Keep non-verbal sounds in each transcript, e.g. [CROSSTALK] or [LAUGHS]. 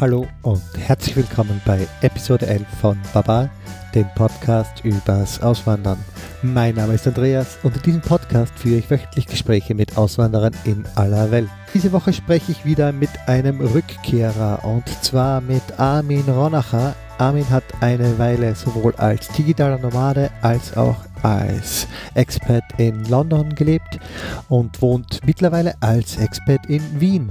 Hallo und herzlich willkommen bei Episode 11 von Baba, dem Podcast übers Auswandern. Mein Name ist Andreas und in diesem Podcast führe ich wöchentlich Gespräche mit Auswanderern in aller Welt. Diese Woche spreche ich wieder mit einem Rückkehrer und zwar mit Armin Ronacher. Armin hat eine Weile sowohl als digitaler Nomade als auch als Expat in London gelebt und wohnt mittlerweile als Expat in Wien.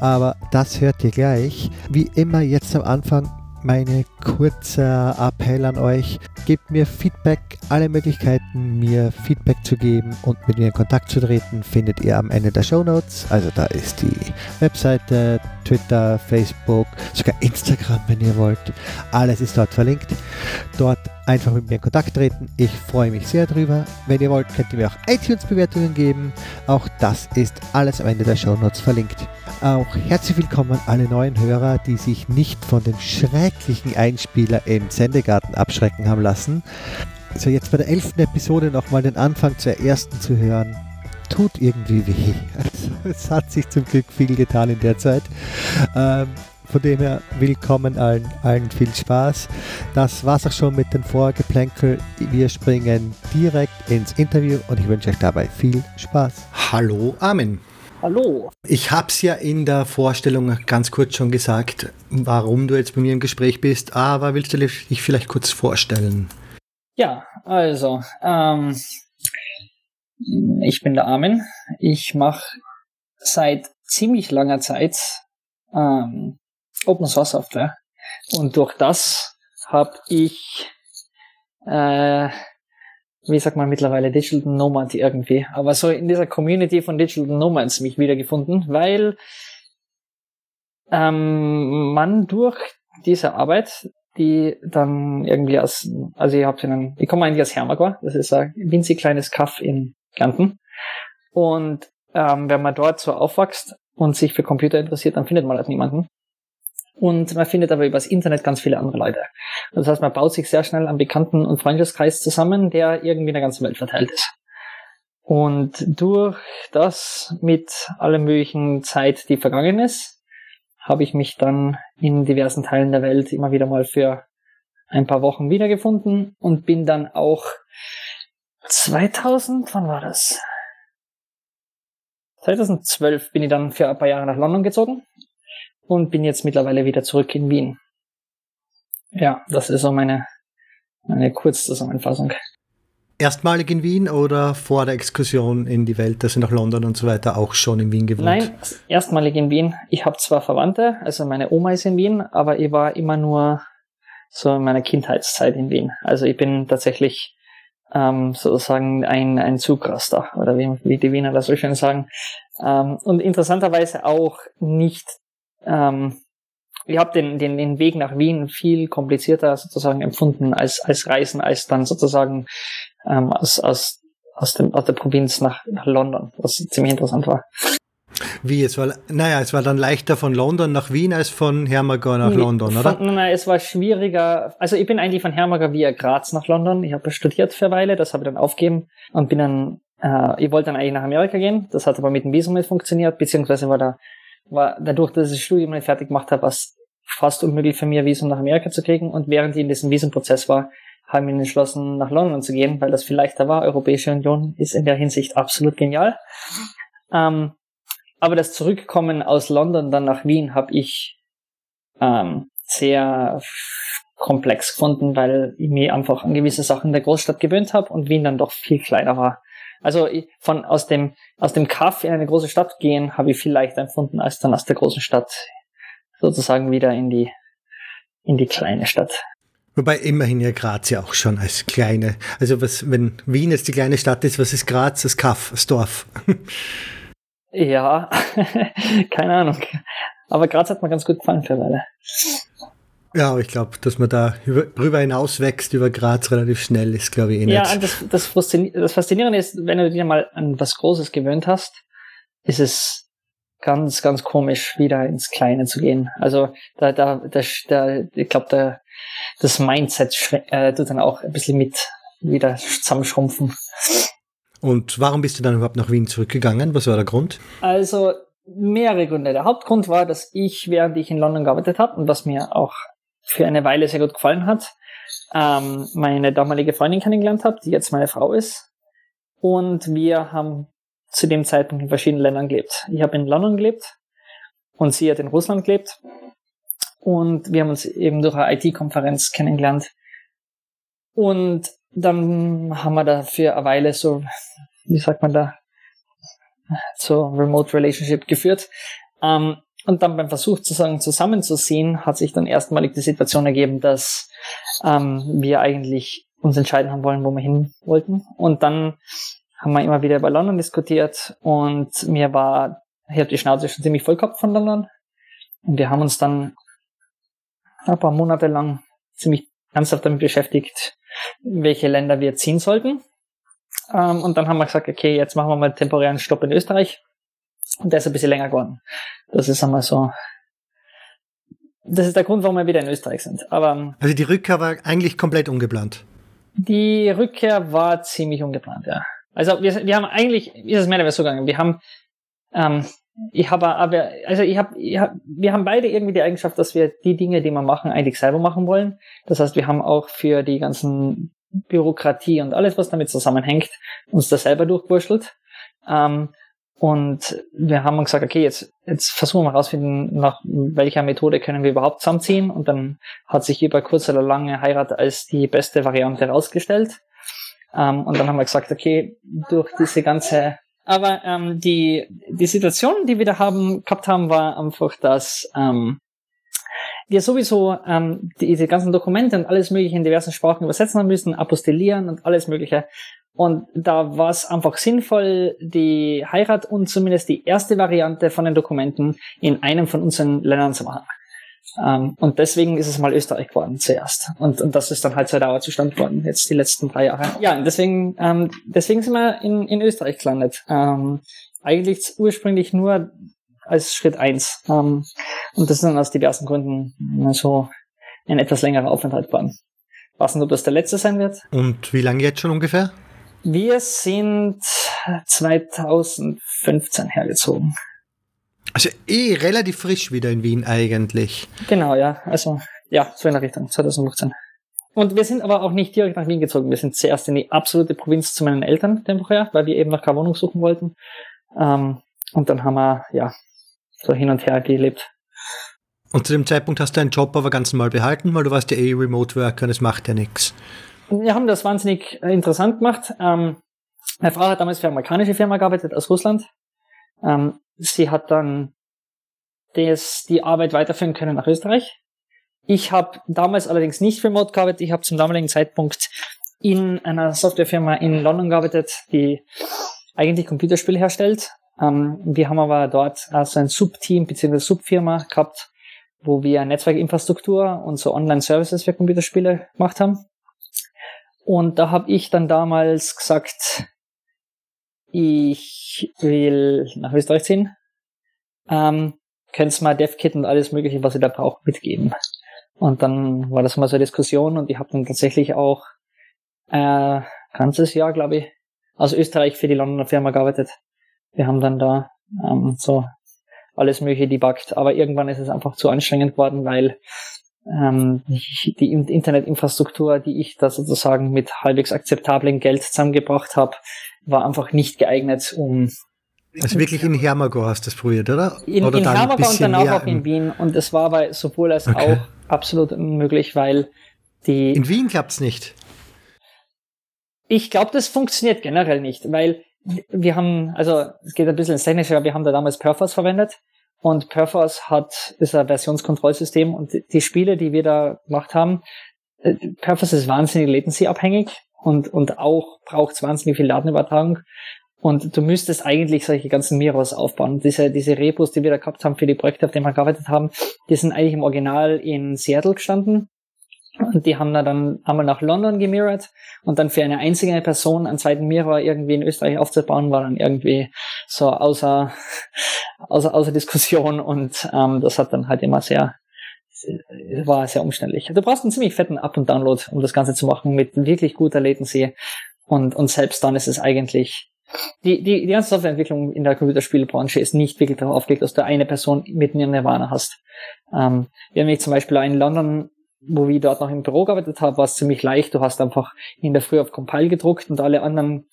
Aber das hört ihr gleich. Wie immer jetzt am Anfang meine kurzer Appell an euch. Gebt mir Feedback. Alle Möglichkeiten, mir Feedback zu geben und mit mir in Kontakt zu treten, findet ihr am Ende der Show Notes. Also da ist die Webseite, Twitter, Facebook, sogar Instagram, wenn ihr wollt. Alles ist dort verlinkt. Dort einfach mit mir in Kontakt treten. Ich freue mich sehr drüber. Wenn ihr wollt, könnt ihr mir auch iTunes-Bewertungen geben. Auch das ist alles am Ende der Show Notes verlinkt. Auch herzlich willkommen alle neuen Hörer, die sich nicht von dem schrecklichen Einspieler im Sendegarten abschrecken haben lassen. Also jetzt bei der elften Episode nochmal den Anfang zur ersten zu hören, tut irgendwie weh. [LAUGHS] Also es hat sich zum Glück viel getan in der Zeit. Ähm, von dem her willkommen allen, allen viel Spaß. Das war's auch schon mit dem Vorgeplänkel. Wir springen direkt ins Interview und ich wünsche euch dabei viel Spaß. Hallo Armin. Hallo. Ich habe es ja in der Vorstellung ganz kurz schon gesagt, warum du jetzt bei mir im Gespräch bist, aber willst du dich vielleicht kurz vorstellen? Ja, also, ähm, ich bin der Armin. Ich mache seit ziemlich langer Zeit ähm, Open Source Software. Und durch das habe ich, äh, wie sagt man mittlerweile, Digital Nomad irgendwie. Aber so in dieser Community von Digital Nomads mich wiedergefunden, weil ähm, man durch diese Arbeit, die dann irgendwie aus, also ich habe einen, ich komme eigentlich aus Hermagor, das ist ein winzig kleines Kaff in Kärnten. Und ähm, wenn man dort so aufwächst und sich für Computer interessiert, dann findet man halt niemanden. Und man findet aber übers Internet ganz viele andere Leute. Das heißt, man baut sich sehr schnell einen Bekannten- und Freundeskreis zusammen, der irgendwie in der ganzen Welt verteilt ist. Und durch das mit aller möglichen Zeit, die vergangen ist, habe ich mich dann in diversen Teilen der Welt immer wieder mal für ein paar Wochen wiedergefunden und bin dann auch 2000, wann war das? 2012 bin ich dann für ein paar Jahre nach London gezogen und bin jetzt mittlerweile wieder zurück in Wien. Ja, das ist so meine, meine Kurzzusammenfassung. Erstmalig in Wien oder vor der Exkursion in die Welt, also nach London und so weiter, auch schon in Wien gewohnt? Nein, erstmalig in Wien. Ich habe zwar Verwandte, also meine Oma ist in Wien, aber ich war immer nur so in meiner Kindheitszeit in Wien. Also ich bin tatsächlich ähm, sozusagen ein, ein Zugraster, oder wie, wie die Wiener das so schön sagen. Ähm, und interessanterweise auch nicht ähm, ich habe den, den, den Weg nach Wien viel komplizierter sozusagen empfunden als, als Reisen, als dann sozusagen ähm, aus, aus, aus, dem, aus der Provinz nach, nach London, was ziemlich interessant war. Wie, es war, naja, es war dann leichter von London nach Wien als von Hermagor nach London, oder? Von, nein, es war schwieriger. Also ich bin eigentlich von Hermagor via Graz nach London. Ich habe studiert für eine Weile, das habe ich dann aufgegeben und bin dann, äh, ich wollte dann eigentlich nach Amerika gehen. Das hat aber mit dem Visum nicht funktioniert, beziehungsweise war da war dadurch, dass ich das Studium nicht fertig gemacht habe, war es fast unmöglich für mich, Visum nach Amerika zu kriegen. Und während ich in diesem Visumprozess war, haben wir entschlossen, nach London zu gehen, weil das viel leichter war. Europäische Union ist in der Hinsicht absolut genial. Ähm, aber das Zurückkommen aus London dann nach Wien habe ich ähm, sehr komplex gefunden, weil ich mir einfach an gewisse Sachen der Großstadt gewöhnt habe und Wien dann doch viel kleiner war. Also von aus dem aus dem Kaff in eine große Stadt gehen habe ich viel leichter empfunden als dann aus der großen Stadt sozusagen wieder in die in die kleine Stadt. Wobei immerhin ja Graz ja auch schon als kleine, also was, wenn Wien jetzt die kleine Stadt ist, was ist Graz? Das Kaff, das Dorf. ja, [LAUGHS] keine Ahnung. Aber Graz hat mir ganz gut gefallen für eine Weile. Ja, aber ich glaube, dass man da über, rüber hinaus wächst über Graz relativ schnell ist, glaube ich, eh nicht. Ja, das, das, Faszinierende, das Faszinierende ist, wenn du dir mal an was Großes gewöhnt hast, ist es ganz, ganz komisch, wieder ins Kleine zu gehen. Also da, da, da, da ich glaube, da, das Mindset äh, tut dann auch ein bisschen mit wieder zusammenschrumpfen. Und warum bist du dann überhaupt nach Wien zurückgegangen? Was war der Grund? Also mehrere Gründe. Der Hauptgrund war, dass ich, während ich in London gearbeitet habe und was mir auch für eine Weile sehr gut gefallen hat, ähm, meine damalige Freundin kennengelernt habe, die jetzt meine Frau ist. Und wir haben zu dem Zeitpunkt in verschiedenen Ländern gelebt. Ich habe in London gelebt und sie hat in Russland gelebt. Und wir haben uns eben durch eine IT-Konferenz kennengelernt. Und dann haben wir da für eine Weile so, wie sagt man da, so Remote Relationship geführt. Ähm, und dann beim Versuch sozusagen zusammenzusehen, hat sich dann erstmalig die Situation ergeben, dass ähm, wir eigentlich uns entscheiden haben wollen, wo wir hin wollten. Und dann haben wir immer wieder über London diskutiert und mir war, ich habe die Schnauze schon ziemlich voll gehabt von London. Und wir haben uns dann ein paar Monate lang ziemlich ernsthaft damit beschäftigt, welche Länder wir ziehen sollten. Ähm, und dann haben wir gesagt, okay, jetzt machen wir mal einen temporären Stopp in Österreich. Und der ist ein bisschen länger geworden. Das ist einmal so. Das ist der Grund, warum wir wieder in Österreich sind. Aber ähm, also die Rückkehr war eigentlich komplett ungeplant. Die Rückkehr war ziemlich ungeplant, ja. Also wir, wir haben eigentlich, ist es mehr oder weniger so gegangen. Wir haben, ähm, ich habe aber, also ich habe, hab, wir haben beide irgendwie die Eigenschaft, dass wir die Dinge, die wir machen, eigentlich selber machen wollen. Das heißt, wir haben auch für die ganzen Bürokratie und alles, was damit zusammenhängt, uns das selber durchwurschtelt. Ähm, und wir haben gesagt, okay, jetzt, jetzt versuchen wir herausfinden, nach welcher Methode können wir überhaupt zusammenziehen. Und dann hat sich über kurz oder lange Heirat als die beste Variante herausgestellt. Ähm, und dann haben wir gesagt, okay, durch diese ganze, aber ähm, die, die Situation, die wir da haben, gehabt haben, war einfach, dass ähm, wir sowieso ähm, diese ganzen Dokumente und alles mögliche in diversen Sprachen übersetzen haben müssen, apostillieren und alles mögliche. Und da war es einfach sinnvoll, die Heirat und zumindest die erste Variante von den Dokumenten in einem von unseren Ländern zu machen. Ähm, und deswegen ist es mal Österreich geworden zuerst. Und, und das ist dann halt so Dauerzustand geworden, jetzt die letzten drei Jahre. Ja, und deswegen, ähm, deswegen sind wir in, in Österreich gelandet. Ähm, eigentlich ursprünglich nur als Schritt eins. Ähm, und das ist dann aus diversen Gründen so ein etwas längerer Aufenthalt geworden. Was nicht, ob das der letzte sein wird. Und wie lange jetzt schon ungefähr? Wir sind 2015 hergezogen. Also eh relativ frisch wieder in Wien eigentlich. Genau, ja. Also ja, so in der Richtung, 2015. Und wir sind aber auch nicht direkt nach Wien gezogen. Wir sind zuerst in die absolute Provinz zu meinen Eltern temporär, weil wir eben keine Wohnung suchen wollten. Ähm, und dann haben wir, ja, so hin und her gelebt. Und zu dem Zeitpunkt hast du deinen Job aber ganz normal behalten, weil du warst ja eh Remote Worker und es macht ja nichts. Wir haben das wahnsinnig äh, interessant gemacht. Ähm, meine Frau hat damals für eine amerikanische Firma gearbeitet aus Russland. Ähm, sie hat dann das, die Arbeit weiterführen können nach Österreich. Ich habe damals allerdings nicht remote gearbeitet. Ich habe zum damaligen Zeitpunkt in einer Softwarefirma in London gearbeitet, die eigentlich Computerspiele herstellt. Ähm, wir haben aber dort also ein Subteam bzw. Subfirma gehabt, wo wir Netzwerkinfrastruktur und so Online-Services für Computerspiele gemacht haben. Und da habe ich dann damals gesagt, ich will nach Österreich ziehen. Ähm, könnt's mal DevKit und alles mögliche, was ihr da braucht, mitgeben. Und dann war das mal so eine Diskussion und ich habe dann tatsächlich auch äh, ganzes Jahr, glaube ich, aus Österreich für die Londoner Firma gearbeitet. Wir haben dann da ähm, so alles mögliche debuggt, aber irgendwann ist es einfach zu anstrengend worden, weil ähm, die Internetinfrastruktur, die ich da sozusagen mit halbwegs akzeptablem Geld zusammengebracht habe, war einfach nicht geeignet, um also wirklich in Hermagor hast du das probiert, oder? In, oder in Hermagor und danach auch in Wien. Und es war aber sowohl als okay. auch absolut unmöglich, weil die. In Wien klappt's nicht. Ich glaube, das funktioniert generell nicht, weil wir haben, also es geht ein bisschen ins Technische, aber wir haben da damals Perforce verwendet. Und Perforce hat, ist ein Versionskontrollsystem und die Spiele, die wir da gemacht haben, äh, Perforce ist wahnsinnig latency-abhängig und, und auch braucht wahnsinnig viel Datenübertragung. Und du müsstest eigentlich solche ganzen Miros aufbauen. Diese, diese Repos, die wir da gehabt haben für die Projekte, auf denen wir gearbeitet haben, die sind eigentlich im Original in Seattle gestanden. Und die haben da dann einmal nach London gemirrored und dann für eine einzige Person einen zweiten Mirror irgendwie in Österreich aufzubauen, war dann irgendwie so außer, [LAUGHS] außer, außer Diskussion und ähm, das hat dann halt immer sehr, war sehr umständlich. Du brauchst einen ziemlich fetten Up- und Download, um das Ganze zu machen mit wirklich guter Latency und, und selbst dann ist es eigentlich die, die, die ganze Softwareentwicklung in der Computerspielbranche ist nicht wirklich darauf aufgelegt, dass du eine Person mitten im Nirvana hast. Ähm, wir haben zum Beispiel in London, wo wir dort noch im Büro gearbeitet haben, war es ziemlich leicht. Du hast einfach in der Früh auf Compile gedruckt und alle anderen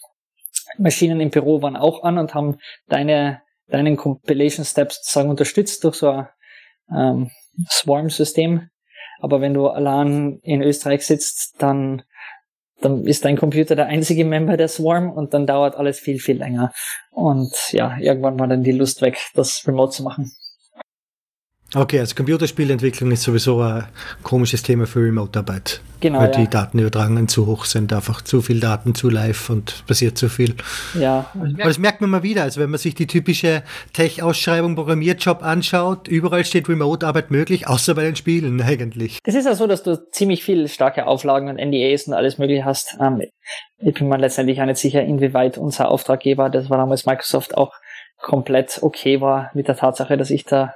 Maschinen im Büro waren auch an und haben deine, deinen Compilation Steps sozusagen unterstützt durch so ein ähm, Swarm-System. Aber wenn du allein in Österreich sitzt, dann dann ist dein Computer der einzige Member der Swarm und dann dauert alles viel, viel länger. Und ja, irgendwann war dann die Lust weg, das remote zu machen. Okay, also Computerspielentwicklung ist sowieso ein komisches Thema für Remote-Arbeit. Genau. Weil ja. die Datenübertragungen zu hoch sind, einfach zu viel Daten zu live und passiert zu viel. Ja. Aber das merkt man mal wieder. Also wenn man sich die typische Tech-Ausschreibung Programmierjob anschaut, überall steht Remote-Arbeit möglich, außer bei den Spielen eigentlich. Es ist ja so, dass du ziemlich viel starke Auflagen und NDAs und alles mögliche hast. Ähm, ich bin mir letztendlich auch nicht sicher, inwieweit unser Auftraggeber, das war damals Microsoft, auch komplett okay war mit der Tatsache, dass ich da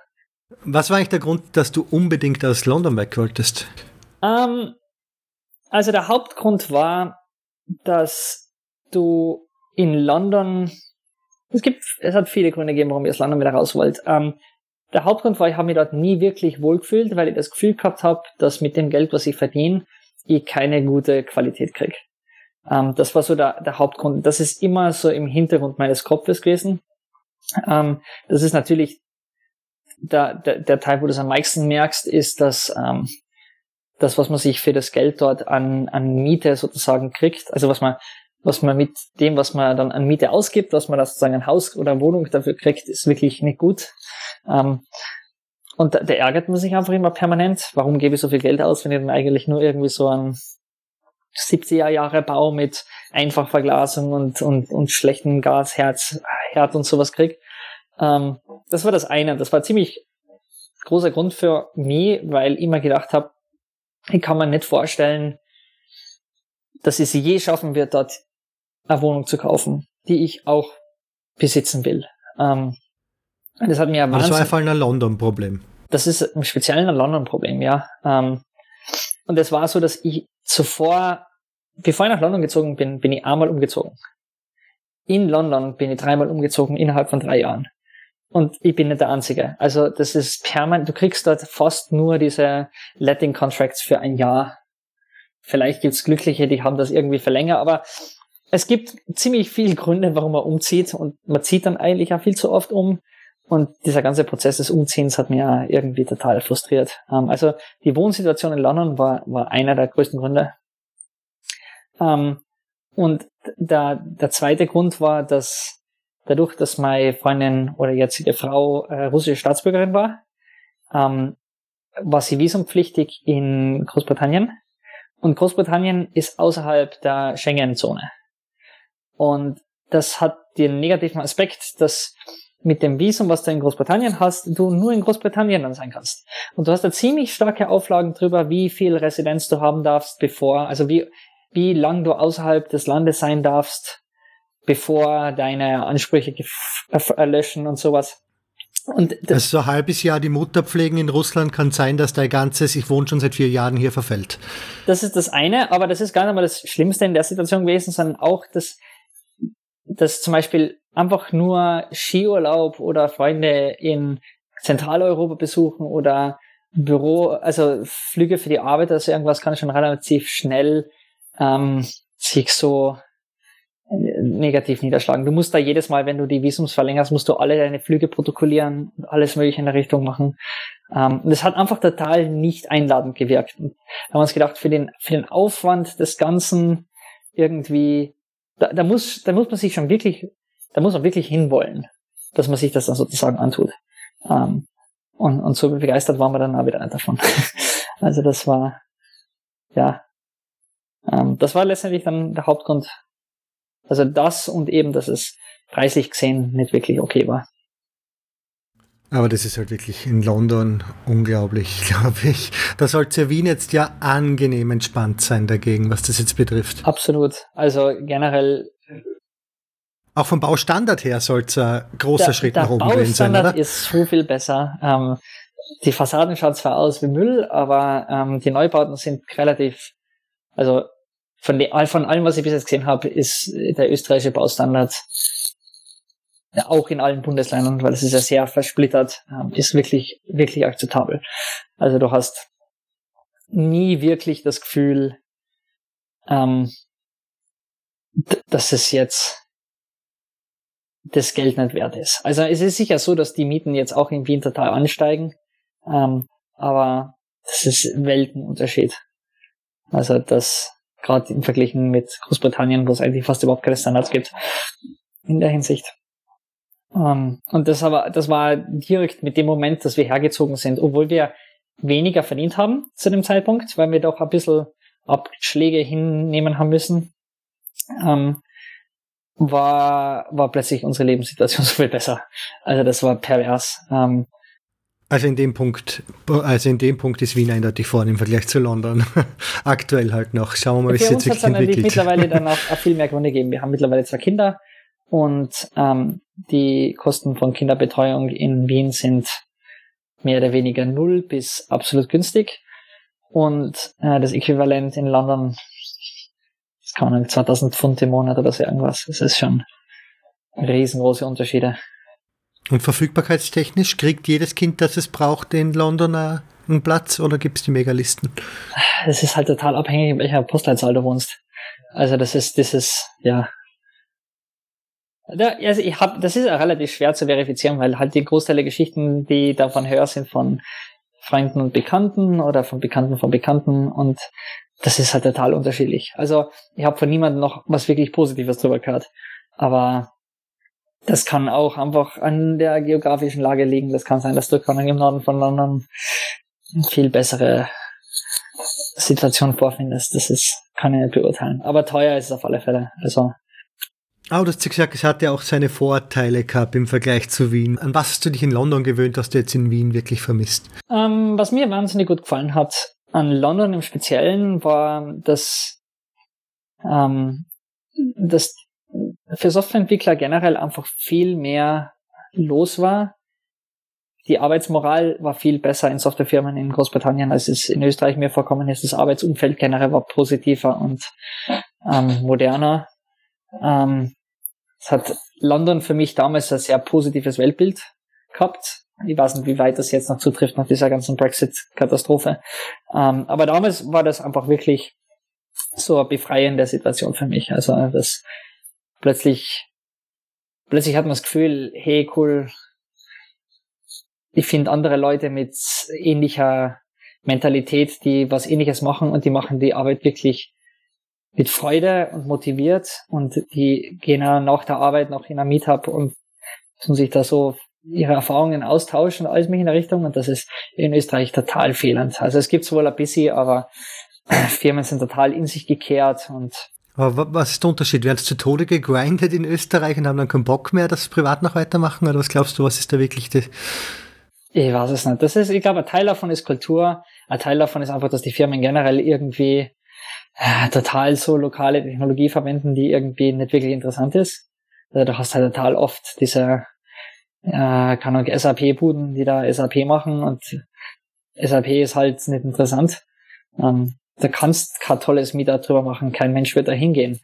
was war eigentlich der Grund, dass du unbedingt aus London weg wolltest? Ähm, also der Hauptgrund war, dass du in London, es gibt, es hat viele Gründe gegeben, warum ich aus London wieder raus wollte. Ähm, der Hauptgrund war, ich habe mich dort nie wirklich wohlgefühlt, weil ich das Gefühl gehabt habe, dass mit dem Geld, was ich verdiene, ich keine gute Qualität kriege. Ähm, das war so der, der Hauptgrund. Das ist immer so im Hintergrund meines Kopfes gewesen. Das ist natürlich der, der, der Teil, wo du es am meisten merkst, ist, dass ähm, das, was man sich für das Geld dort an, an Miete sozusagen kriegt, also was man, was man mit dem, was man dann an Miete ausgibt, was man da sozusagen ein Haus oder eine Wohnung dafür kriegt, ist wirklich nicht gut. Ähm, und da, da ärgert man sich einfach immer permanent. Warum gebe ich so viel Geld aus, wenn ich dann eigentlich nur irgendwie so ein 70er Jahre Bau mit Einfachverglasung und, und, und schlechten Gasherd Herd und sowas krieg? Ähm, das war das eine. Das war ziemlich großer Grund für mich, weil ich immer gedacht habe, ich kann mir nicht vorstellen, dass ich sie je schaffen wird, dort eine Wohnung zu kaufen, die ich auch besitzen will. Ähm, das hat mir Das war einfach ein London-Problem. Das ist im Speziellen ein London-Problem, ja. Ähm, und es war so, dass ich zuvor, bevor ich nach London gezogen bin, bin ich einmal umgezogen. In London bin ich dreimal umgezogen innerhalb von drei Jahren. Und ich bin nicht der Einzige. Also das ist permanent, du kriegst dort fast nur diese Letting Contracts für ein Jahr. Vielleicht gibt's Glückliche, die haben das irgendwie verlängert, aber es gibt ziemlich viele Gründe, warum man umzieht und man zieht dann eigentlich auch viel zu oft um. Und dieser ganze Prozess des Umziehens hat mir irgendwie total frustriert. Ähm, also die Wohnsituation in London war, war einer der größten Gründe. Ähm, und der, der zweite Grund war, dass dadurch, dass meine Freundin oder jetzige Frau äh, russische Staatsbürgerin war, ähm, war sie visumpflichtig in Großbritannien. Und Großbritannien ist außerhalb der Schengen-Zone. Und das hat den negativen Aspekt, dass mit dem Visum, was du in Großbritannien hast, du nur in Großbritannien dann sein kannst. Und du hast da ziemlich starke Auflagen drüber, wie viel Residenz du haben darfst, bevor, also wie, wie lang du außerhalb des Landes sein darfst, bevor deine Ansprüche erlöschen und sowas. Und also so ein halbes Jahr die Mutter pflegen in Russland kann sein, dass dein ganzes, ich wohne schon seit vier Jahren hier, verfällt. Das ist das eine, aber das ist gar nicht mal das Schlimmste in der Situation gewesen, sondern auch, dass, dass zum Beispiel einfach nur Skiurlaub oder Freunde in Zentraleuropa besuchen oder Büro, also Flüge für die Arbeit, also irgendwas kann schon relativ schnell ähm, sich so negativ niederschlagen. Du musst da jedes Mal, wenn du die Visums verlängerst, musst du alle deine Flüge protokollieren und alles mögliche in der Richtung machen. Ähm, das hat einfach total nicht einladend gewirkt. Da haben wir uns gedacht, für den, für den Aufwand des Ganzen irgendwie, da, da muss, da muss man sich schon wirklich, da muss man wirklich hinwollen, dass man sich das dann sozusagen antut. Ähm, und, und so begeistert waren wir dann auch wieder davon. [LAUGHS] also das war, ja, ähm, das war letztendlich dann der Hauptgrund, also das und eben, dass es preislich gesehen nicht wirklich okay war. Aber das ist halt wirklich in London unglaublich, [LAUGHS] glaube ich. Da sollte Wien jetzt ja angenehm entspannt sein dagegen, was das jetzt betrifft. Absolut. Also generell. Auch vom Baustandard her sollte es ein großer der, Schritt der nach oben gewesen sein, oder? Der ist so viel besser. Ähm, die Fassaden schauen zwar aus wie Müll, aber ähm, die Neubauten sind relativ, also von, von allem, was ich bis jetzt gesehen habe, ist der österreichische Baustandard ja, auch in allen Bundesländern, weil es ist ja sehr versplittert, ähm, ist wirklich, wirklich akzeptabel. Also du hast nie wirklich das Gefühl, ähm, dass es jetzt das Geld nicht wert ist. Also es ist sicher so, dass die Mieten jetzt auch Wien total ansteigen, ähm, aber das ist Weltenunterschied. Also das gerade im Vergleich mit Großbritannien, wo es eigentlich fast überhaupt keine Standards gibt in der Hinsicht. Um, ähm, und das aber, das war direkt mit dem Moment, dass wir hergezogen sind, obwohl wir weniger verdient haben zu dem Zeitpunkt, weil wir doch ein bisschen Abschläge hinnehmen haben müssen, um, ähm, war, war plötzlich unsere Lebenssituation [LAUGHS] so viel besser. Also das war pervers. Um, ähm, also in dem Punkt, also in dem Punkt ist Wien eindeutig vorne im Vergleich zu London. [LAUGHS] Aktuell halt noch. Schauen wir mal, wie es jetzt wirklich entwickelt. Für uns mittlerweile [LAUGHS] dann auch, auch viel mehr Gründe gegeben. Wir haben mittlerweile zwei Kinder und ähm, die Kosten von Kinderbetreuung in Wien sind mehr oder weniger null bis absolut günstig. Und äh, das Äquivalent in London, das kann man 2000 Pfund im Monat oder so irgendwas. Das ist schon riesengroße Unterschiede. Und verfügbarkeitstechnisch kriegt jedes Kind, das es braucht, in London einen Platz oder gibt es die Megalisten? Das ist halt total abhängig, in welcher Postleitzahl du wohnst. Also das ist, das ist, ja. Also ich hab, das ist auch relativ schwer zu verifizieren, weil halt die Großteil der Geschichten, die davon hören, sind von Freunden und Bekannten oder von Bekannten von Bekannten und das ist halt total unterschiedlich. Also ich habe von niemandem noch was wirklich Positives drüber gehört. Aber das kann auch einfach an der geografischen Lage liegen. Das kann sein, dass du im Norden von London eine viel bessere Situation vorfindest. Das ist, kann ich nicht beurteilen. Aber teuer ist es auf alle Fälle. Also. Aber du hast gesagt, es hat ja auch seine Vorteile gehabt im Vergleich zu Wien. An was hast du dich in London gewöhnt, was du jetzt in Wien wirklich vermisst? Ähm, was mir wahnsinnig gut gefallen hat an London im Speziellen war, dass, ähm, dass für Softwareentwickler generell einfach viel mehr los war. Die Arbeitsmoral war viel besser in Softwarefirmen in Großbritannien, als es in Österreich mir vorkommen ist. Das Arbeitsumfeld generell war positiver und ähm, moderner. Ähm, es hat London für mich damals ein sehr positives Weltbild gehabt. Ich weiß nicht, wie weit das jetzt noch zutrifft nach dieser ganzen Brexit-Katastrophe. Ähm, aber damals war das einfach wirklich so eine befreiende Situation für mich. Also das plötzlich, plötzlich hat man das Gefühl, hey, cool, ich finde andere Leute mit ähnlicher Mentalität, die was ähnliches machen und die machen die Arbeit wirklich mit Freude und motiviert und die gehen auch nach der Arbeit noch in ein Meetup und tun sich da so ihre Erfahrungen austauschen, alles mich in der Richtung und das ist in Österreich total fehlend. Also es gibt wohl ein bisschen, aber [CLEARS THROAT] Firmen sind total in sich gekehrt und was ist der Unterschied? Werden zu Tode gegrindet in Österreich und haben dann keinen Bock mehr, das privat noch weitermachen? Oder was glaubst du, was ist da wirklich das? Ich weiß es nicht. Das ist, ich glaube, ein Teil davon ist Kultur. Ein Teil davon ist einfach, dass die Firmen generell irgendwie äh, total so lokale Technologie verwenden, die irgendwie nicht wirklich interessant ist. Also du hast halt total oft diese, äh, kann auch SAP-Buden, die da SAP machen und SAP ist halt nicht interessant. Ähm, da kannst kein tolles Meetup drüber machen, kein Mensch wird da hingehen.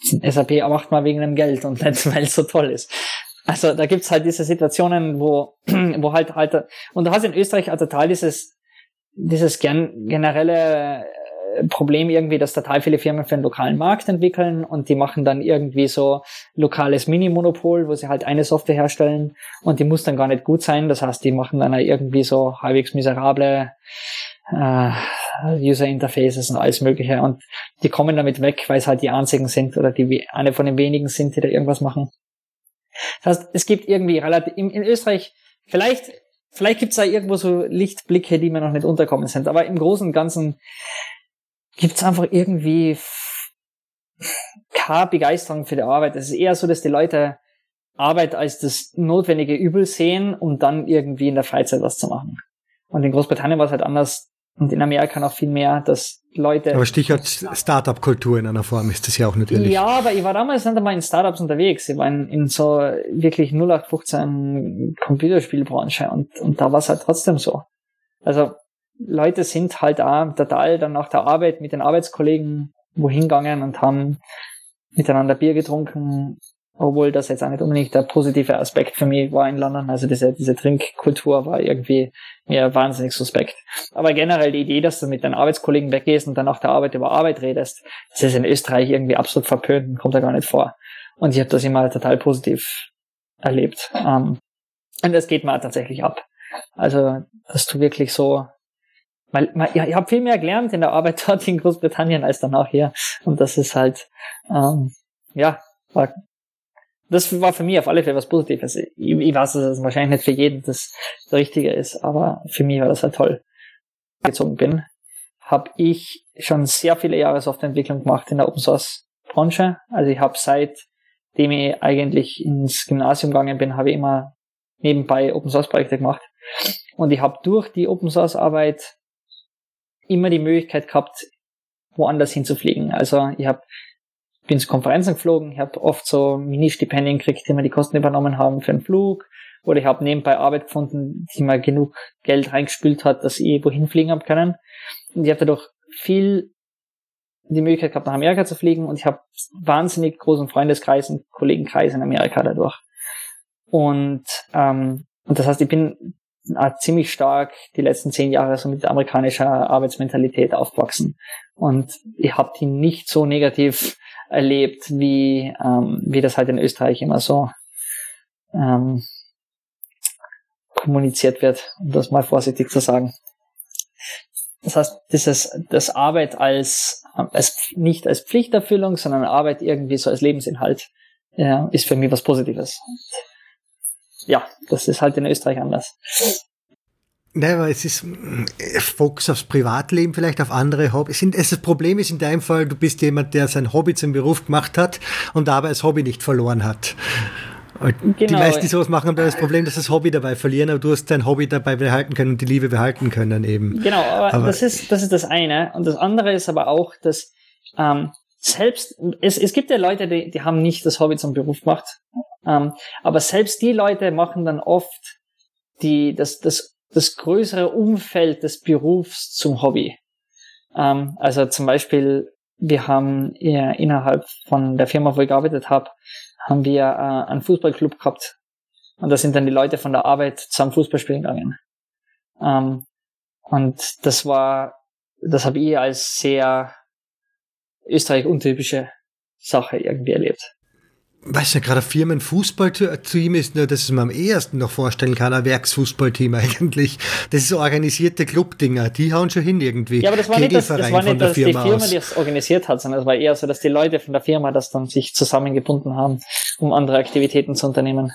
SAP macht mal wegen dem Geld und nicht, [LAUGHS] weil es so toll ist. Also da gibt's halt diese Situationen, wo, [CLEARS THROAT] wo halt halt, und du hast in Österreich also total dieses, dieses gen generelle äh, Problem irgendwie, dass total viele Firmen für einen lokalen Markt entwickeln und die machen dann irgendwie so lokales Mini-Monopol, wo sie halt eine Software herstellen und die muss dann gar nicht gut sein. Das heißt, die machen dann irgendwie so halbwegs miserable äh, User Interfaces und alles Mögliche. Und die kommen damit weg, weil es halt die einzigen sind oder die eine von den wenigen sind, die da irgendwas machen. Das heißt, es gibt irgendwie relativ, in, in Österreich, vielleicht, vielleicht gibt es da irgendwo so Lichtblicke, die mir noch nicht unterkommen sind, aber im Großen und Ganzen gibt es einfach irgendwie keine Begeisterung für die Arbeit. Es ist eher so, dass die Leute Arbeit als das notwendige Übel sehen, um dann irgendwie in der Freizeit was zu machen. Und in Großbritannien war es halt anders und in Amerika noch viel mehr, dass Leute. Aber Stichwort Startup-Kultur in einer Form ist das ja auch natürlich. Ja, aber ich war damals nicht einmal in Startups unterwegs. Ich war in, in so wirklich 0815 Computerspielbranche und, und da war es halt trotzdem so. Also Leute sind halt auch total dann nach der Arbeit mit den Arbeitskollegen wohin gegangen und haben miteinander Bier getrunken, obwohl das jetzt auch nicht unbedingt der positive Aspekt für mich war in London. Also diese, diese Trinkkultur war irgendwie mir wahnsinnig suspekt. Aber generell die Idee, dass du mit deinen Arbeitskollegen weggehst und dann nach der Arbeit über Arbeit redest, das ist in Österreich irgendwie absolut verpönt und kommt da gar nicht vor. Und ich habe das immer total positiv erlebt. Um, und das geht mal tatsächlich ab. Also, dass du wirklich so weil ja, ich habe viel mehr gelernt in der Arbeit [LAUGHS] dort in Großbritannien als danach hier. Und das ist halt, ähm, ja, war das war für mich auf alle Fälle was Positives. Ich, ich weiß, dass es wahrscheinlich nicht für jeden das, Richtige ist, aber für mich war das halt toll. Gezogen bin, habe ich schon sehr viele Jahre Softwareentwicklung gemacht in der Open Source Branche. Also ich habe seitdem ich eigentlich ins Gymnasium gegangen bin, habe ich immer nebenbei Open Source Projekte gemacht. Und ich habe durch die Open Source Arbeit immer die Möglichkeit gehabt, woanders hinzufliegen. Also ich habe bin zu Konferenzen geflogen, ich habe oft so Mini-Stipendien gekriegt, die mir die Kosten übernommen haben für einen Flug. Oder ich habe nebenbei Arbeit gefunden, die mir genug Geld reingespült hat, dass ich wohin fliegen habe können. Und ich habe dadurch viel die Möglichkeit gehabt, nach Amerika zu fliegen und ich habe wahnsinnig großen Freundeskreis und Kollegenkreis in Amerika dadurch. Und, ähm, und das heißt, ich bin ziemlich stark die letzten zehn Jahre so mit amerikanischer Arbeitsmentalität aufgewachsen. Und ich habe die nicht so negativ erlebt, wie, ähm, wie das halt in Österreich immer so ähm, kommuniziert wird, um das mal vorsichtig zu sagen. Das heißt, dieses, das Arbeit als, als nicht als Pflichterfüllung, sondern Arbeit irgendwie so als Lebensinhalt, ja, ist für mich was Positives. Ja, das ist halt in Österreich anders. Nein, aber es ist äh, Fokus aufs Privatleben, vielleicht auf andere Hobbys. Das Problem ist in deinem Fall, du bist jemand, der sein Hobby zum Beruf gemacht hat und dabei das Hobby nicht verloren hat. Genau. Die meisten, die sowas machen, haben das Problem, dass das Hobby dabei verlieren, aber du hast dein Hobby dabei behalten können und die Liebe behalten können eben. Genau, aber, aber das, ist, das ist das eine. Und das andere ist aber auch, dass ähm, selbst, es, es gibt ja Leute, die, die haben nicht das Hobby zum Beruf gemacht, ähm, aber selbst die Leute machen dann oft die, das, das das größere Umfeld des Berufs zum Hobby. Ähm, also zum Beispiel, wir haben äh, innerhalb von der Firma, wo ich gearbeitet habe, haben wir äh, einen Fußballclub gehabt. Und da sind dann die Leute von der Arbeit zusammen Fußball spielen gegangen. Ähm, und das war, das habe ich als sehr Österreich untypische Sache irgendwie erlebt weiß nicht, gerade Firmenfußballteam ist nur, dass ich mir am ehesten noch vorstellen kann, ein Werksfußballteam [LAUGHS] eigentlich. Das ist so organisierte Clubdinger, die hauen schon hin irgendwie. Ja, aber das war nicht, das, das war nicht dass Firma die Firma, aus. die es organisiert hat, sondern es war eher so, dass die Leute von der Firma das dann sich zusammengebunden haben, um andere Aktivitäten zu unternehmen.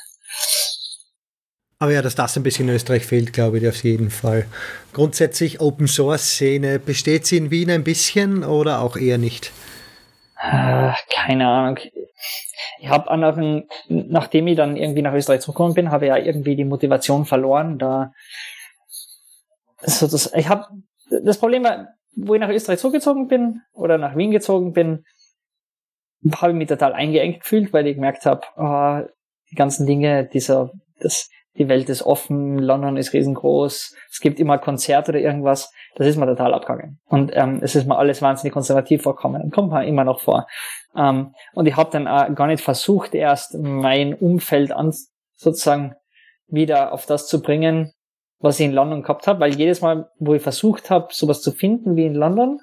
Aber ja, dass das ein bisschen in Österreich fehlt, glaube ich, auf jeden Fall. Grundsätzlich Open Source Szene, besteht sie in Wien ein bisschen oder auch eher nicht? Äh, keine Ahnung ich habe anderen, nachdem ich dann irgendwie nach Österreich zurückgekommen bin, habe ich ja irgendwie die Motivation verloren. Da so das, ich habe das Problem war, wo ich nach Österreich zurückgezogen bin oder nach Wien gezogen bin, habe ich mich total eingeengt gefühlt, weil ich gemerkt habe, oh, die ganzen Dinge, dieser, das, die Welt ist offen, London ist riesengroß, es gibt immer Konzerte oder irgendwas, das ist mir total abgegangen. Und ähm, es ist mir alles wahnsinnig konservativ vorkommen und kommt mir immer noch vor. Ähm, und ich habe dann auch gar nicht versucht, erst mein Umfeld an sozusagen wieder auf das zu bringen, was ich in London gehabt habe, weil jedes Mal, wo ich versucht habe, sowas zu finden wie in London,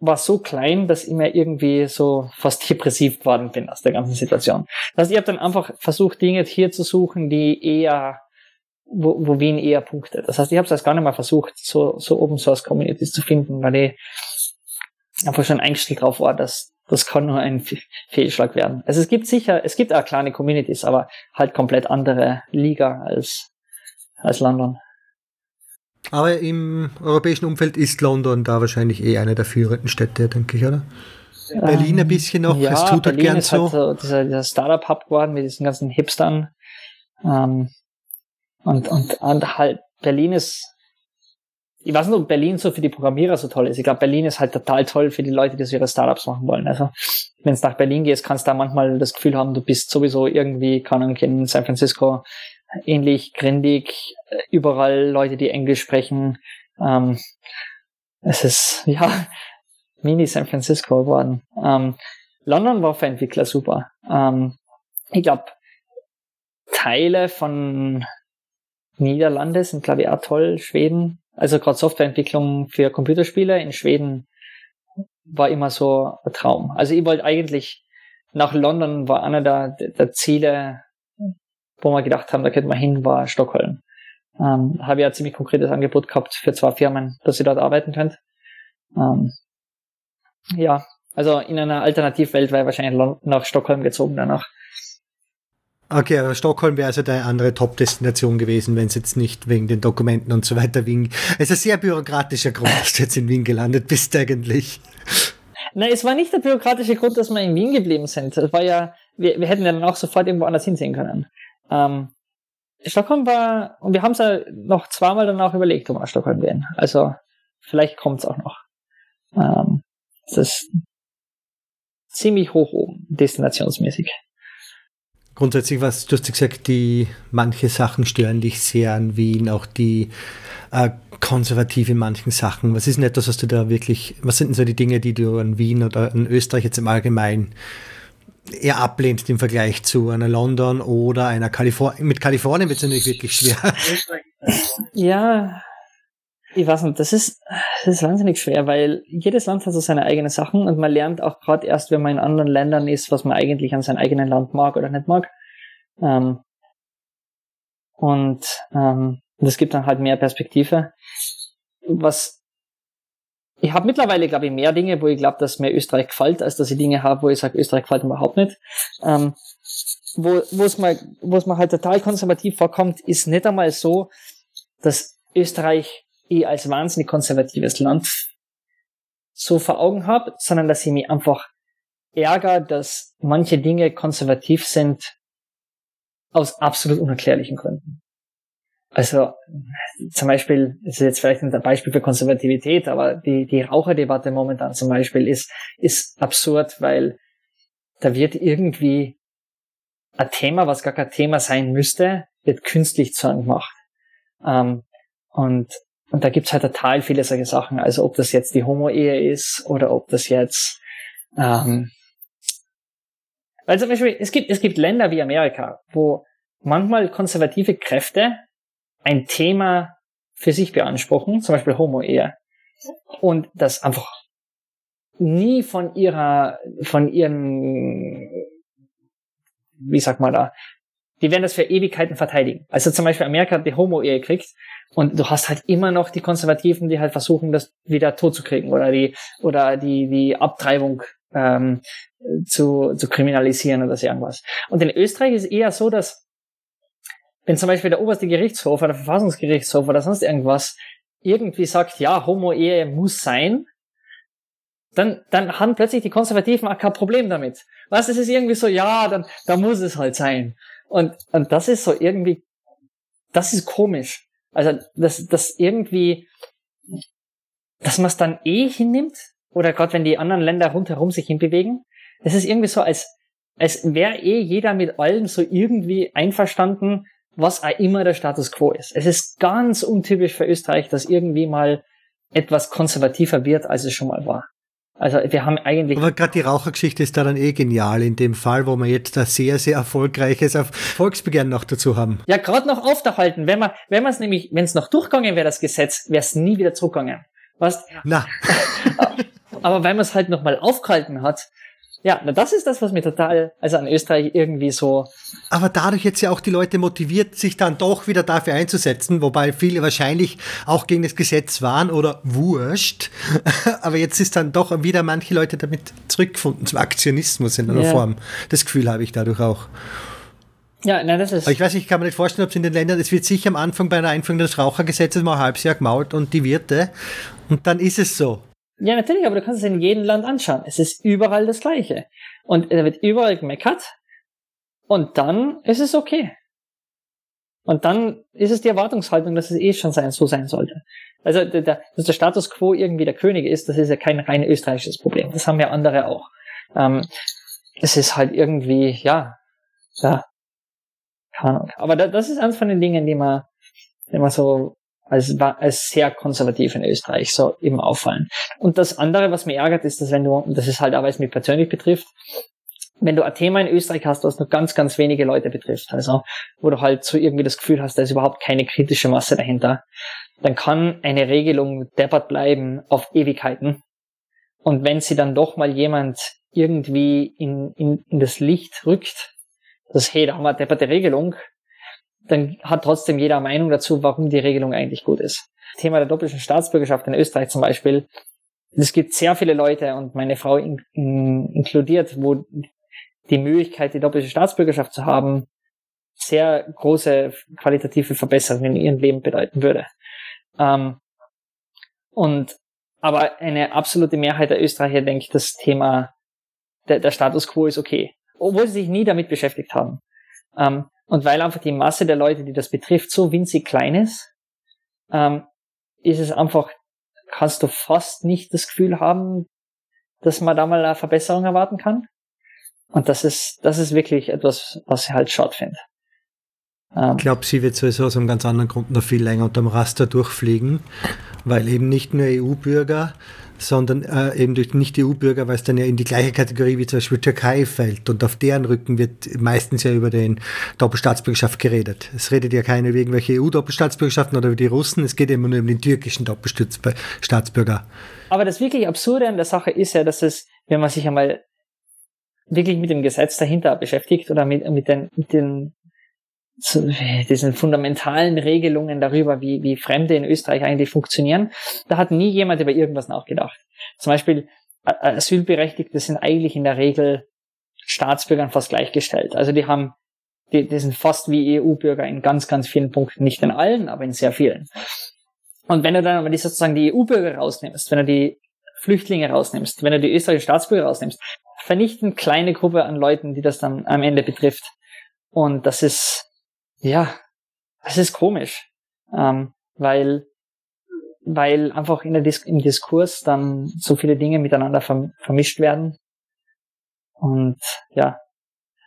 war so klein, dass ich mir irgendwie so fast depressiv geworden bin aus der ganzen Situation. Das heißt, ich habe dann einfach versucht, Dinge hier zu suchen, die eher, wo, wo Wien eher punktet. Das heißt, ich habe es gar nicht mal versucht, so, so Open Source Communities zu finden, weil ich einfach schon eingestellt drauf war, dass das kann nur ein Fehlschlag werden. Also es gibt sicher, es gibt auch kleine Communities, aber halt komplett andere Liga als, als London. Aber im europäischen Umfeld ist London da wahrscheinlich eh eine der führenden Städte, denke ich, oder? Ähm, Berlin ein bisschen noch, ja, es tut Berlin gern ist so. Halt so dieser, dieser Startup-Hub geworden mit diesen ganzen Hipstern. Ähm, und, und, und halt, Berlin ist, ich weiß nicht, ob Berlin so für die Programmierer so toll ist. Ich glaube, Berlin ist halt total toll für die Leute, die so ihre Startups machen wollen. Also, wenn es nach Berlin gehst, kannst du da manchmal das Gefühl haben, du bist sowieso irgendwie, kann in San Francisco ähnlich grindig, überall Leute, die Englisch sprechen. Ähm, es ist, [LAUGHS] ja, Mini San Francisco geworden. Ähm, London war für Entwickler super. Ähm, ich glaube, Teile von Niederlande sind, glaube ich, auch toll. Schweden, also gerade Softwareentwicklung für Computerspiele in Schweden war immer so ein Traum. Also ich wollte eigentlich nach London war einer der, der Ziele, wo wir gedacht haben, da könnte man hin, war Stockholm. Ähm, habe ich ein ziemlich konkretes Angebot gehabt für zwei Firmen, dass ich dort arbeiten könnte. Ähm, ja, also in einer Alternativwelt wäre wahrscheinlich nach Stockholm gezogen danach. Okay, aber Stockholm wäre also deine andere Top-Destination gewesen, wenn es jetzt nicht wegen den Dokumenten und so weiter Wien. Es ist ein sehr bürokratischer Grund, dass du jetzt in Wien gelandet bist eigentlich. Nein, es war nicht der bürokratische Grund, dass wir in Wien geblieben sind. Es war ja, wir, wir hätten ja dann auch sofort irgendwo anders hinsehen können. Ähm, Stockholm war, und wir haben es ja noch zweimal danach überlegt, ob wir nach Stockholm gehen. Also vielleicht kommt es auch noch. Ähm, das ist ziemlich hoch oben, destinationsmäßig. Grundsätzlich, was du hast gesagt, die manche Sachen stören dich sehr an Wien, auch die äh, konservativ in manchen Sachen. Was ist denn etwas, was du da wirklich, was sind denn so die Dinge, die du an Wien oder an Österreich jetzt im Allgemeinen eher ablehnst im Vergleich zu einer London oder einer Kalifornien. Mit Kalifornien wird es natürlich wirklich schwer. [LAUGHS] Ja, ich weiß nicht, das ist, das ist wahnsinnig schwer, weil jedes Land hat so seine eigenen Sachen und man lernt auch gerade erst, wenn man in anderen Ländern ist, was man eigentlich an seinem eigenen Land mag oder nicht mag. Ähm, und ähm, es gibt dann halt mehr Perspektive. Was ich habe mittlerweile, glaube ich, mehr Dinge, wo ich glaube, dass mir Österreich gefällt, als dass ich Dinge habe, wo ich sage, Österreich gefällt mir überhaupt nicht. Ähm, wo es mal, wo es mal halt total konservativ vorkommt, ist nicht einmal so, dass Österreich ich als wahnsinnig konservatives Land so vor Augen habe, sondern dass ich mich einfach ärgere, dass manche Dinge konservativ sind aus absolut unerklärlichen Gründen. Also zum Beispiel, das ist jetzt vielleicht ein Beispiel für Konservativität, aber die, die Raucherdebatte momentan zum Beispiel ist, ist absurd, weil da wird irgendwie ein Thema, was gar kein Thema sein müsste, wird künstlich zu gemacht. Ähm, und, und da gibt's halt total viele solche Sachen. Also ob das jetzt die Homo-Ehe ist oder ob das jetzt ähm, weil zum Beispiel, es gibt, es gibt Länder wie Amerika, wo manchmal konservative Kräfte ein Thema für sich beanspruchen, zum Beispiel Homo-Ehe, und das einfach nie von ihrer, von ihren, wie sagt man da, die werden das für Ewigkeiten verteidigen. Also zum Beispiel Amerika hat die Homo-Ehe gekriegt und du hast halt immer noch die Konservativen, die halt versuchen, das wieder tot zu kriegen oder die, oder die, die Abtreibung ähm, zu, zu kriminalisieren oder so irgendwas. Und in Österreich ist eher so, dass wenn zum Beispiel der oberste Gerichtshof oder der Verfassungsgerichtshof oder sonst irgendwas irgendwie sagt, ja, Homo-Ehe muss sein, dann, dann haben plötzlich die Konservativen auch kein Problem damit. Was, es ist irgendwie so, ja, dann, da muss es halt sein. Und, und das ist so irgendwie, das ist komisch. Also, dass, dass irgendwie, dass man es dann eh hinnimmt, oder gerade wenn die anderen Länder rundherum sich hinbewegen, es ist irgendwie so, als, als wäre eh jeder mit allem so irgendwie einverstanden, was auch immer der Status quo ist. Es ist ganz untypisch für Österreich, dass irgendwie mal etwas konservativer wird, als es schon mal war. Also wir haben eigentlich. Aber gerade die Rauchergeschichte ist da dann eh genial in dem Fall, wo wir jetzt ein sehr, sehr erfolgreiches Volksbegehren noch dazu haben. Ja, gerade noch aufgehalten. Wenn man, wenn man es nämlich, wenn es noch durchgegangen wäre, das Gesetz, wäre es nie wieder zurückgegangen. Was? Na. [LAUGHS] Aber wenn man es halt nochmal aufgehalten hat, ja, na das ist das, was mir total, also an Österreich irgendwie so. Aber dadurch jetzt ja auch die Leute motiviert, sich dann doch wieder dafür einzusetzen, wobei viele wahrscheinlich auch gegen das Gesetz waren oder wurscht. [LAUGHS] Aber jetzt ist dann doch wieder manche Leute damit zurückgefunden zum Aktionismus in einer ja. Form. Das Gefühl habe ich dadurch auch. Ja, nein, das ist. Aber ich weiß nicht, ich kann mir nicht vorstellen, ob es in den Ländern, es wird sicher am Anfang bei der Einführung des Rauchergesetzes mal ein halbes Jahr gemault und die Wirte. Und dann ist es so. Ja, natürlich, aber du kannst es in jedem Land anschauen. Es ist überall das Gleiche. Und er wird überall gemeckert. Und dann ist es okay. Und dann ist es die Erwartungshaltung, dass es eh schon sein, so sein sollte. Also, der, dass der Status quo irgendwie der König ist, das ist ja kein rein österreichisches Problem. Das haben ja andere auch. Ähm, es ist halt irgendwie, ja, ja, keine Ahnung. Aber da, das ist eins von den Dingen, die man, die man so als, als sehr konservativ in Österreich so eben auffallen. Und das andere, was mir ärgert, ist, dass wenn du, das ist halt auch, es mich persönlich betrifft, wenn du ein Thema in Österreich hast, was nur ganz, ganz wenige Leute betrifft, also wo du halt so irgendwie das Gefühl hast, da ist überhaupt keine kritische Masse dahinter, dann kann eine Regelung deppert bleiben auf Ewigkeiten. Und wenn sie dann doch mal jemand irgendwie in, in, in das Licht rückt, dass, hey, da haben wir eine depperte Regelung, dann hat trotzdem jeder Meinung dazu, warum die Regelung eigentlich gut ist. Thema der doppelten Staatsbürgerschaft in Österreich zum Beispiel. Es gibt sehr viele Leute und meine Frau in, in, inkludiert, wo die Möglichkeit, die doppelte Staatsbürgerschaft zu haben, sehr große qualitative Verbesserungen in ihrem Leben bedeuten würde. Ähm, und aber eine absolute Mehrheit der Österreicher denkt, das Thema der, der Status quo ist okay, obwohl sie sich nie damit beschäftigt haben. Ähm, und weil einfach die Masse der Leute, die das betrifft, so winzig klein ist, ähm, ist es einfach, kannst du fast nicht das Gefühl haben, dass man da mal eine Verbesserung erwarten kann. Und das ist, das ist wirklich etwas, was ich halt schade finde. Ähm, ich glaube, sie wird sowieso aus einem ganz anderen Grund noch viel länger unterm Raster durchfliegen, weil eben nicht nur EU-Bürger, sondern äh, eben durch Nicht-EU-Bürger, weil es dann ja in die gleiche Kategorie wie zum Beispiel Türkei fällt. Und auf deren Rücken wird meistens ja über den Doppelstaatsbürgerschaft geredet. Es redet ja keine über irgendwelche EU-Doppelstaatsbürgerschaften oder über die Russen, es geht immer nur um den türkischen Doppelstaatsbürger. Aber das wirklich Absurde an der Sache ist ja, dass es, wenn man sich einmal wirklich mit dem Gesetz dahinter beschäftigt oder mit, mit den, mit den zu diesen fundamentalen Regelungen darüber, wie, wie Fremde in Österreich eigentlich funktionieren, da hat nie jemand über irgendwas nachgedacht. Zum Beispiel Asylberechtigte sind eigentlich in der Regel Staatsbürgern fast gleichgestellt. Also die haben, die, die sind fast wie EU-Bürger in ganz, ganz vielen Punkten, nicht in allen, aber in sehr vielen. Und wenn du dann aber die sozusagen die EU-Bürger rausnimmst, wenn du die Flüchtlinge rausnimmst, wenn du die österreichischen Staatsbürger rausnimmst, vernichten kleine Gruppe an Leuten, die das dann am Ende betrifft. Und das ist, ja, das ist komisch, ähm, weil weil einfach in der Dis im Diskurs dann so viele Dinge miteinander verm vermischt werden. Und ja.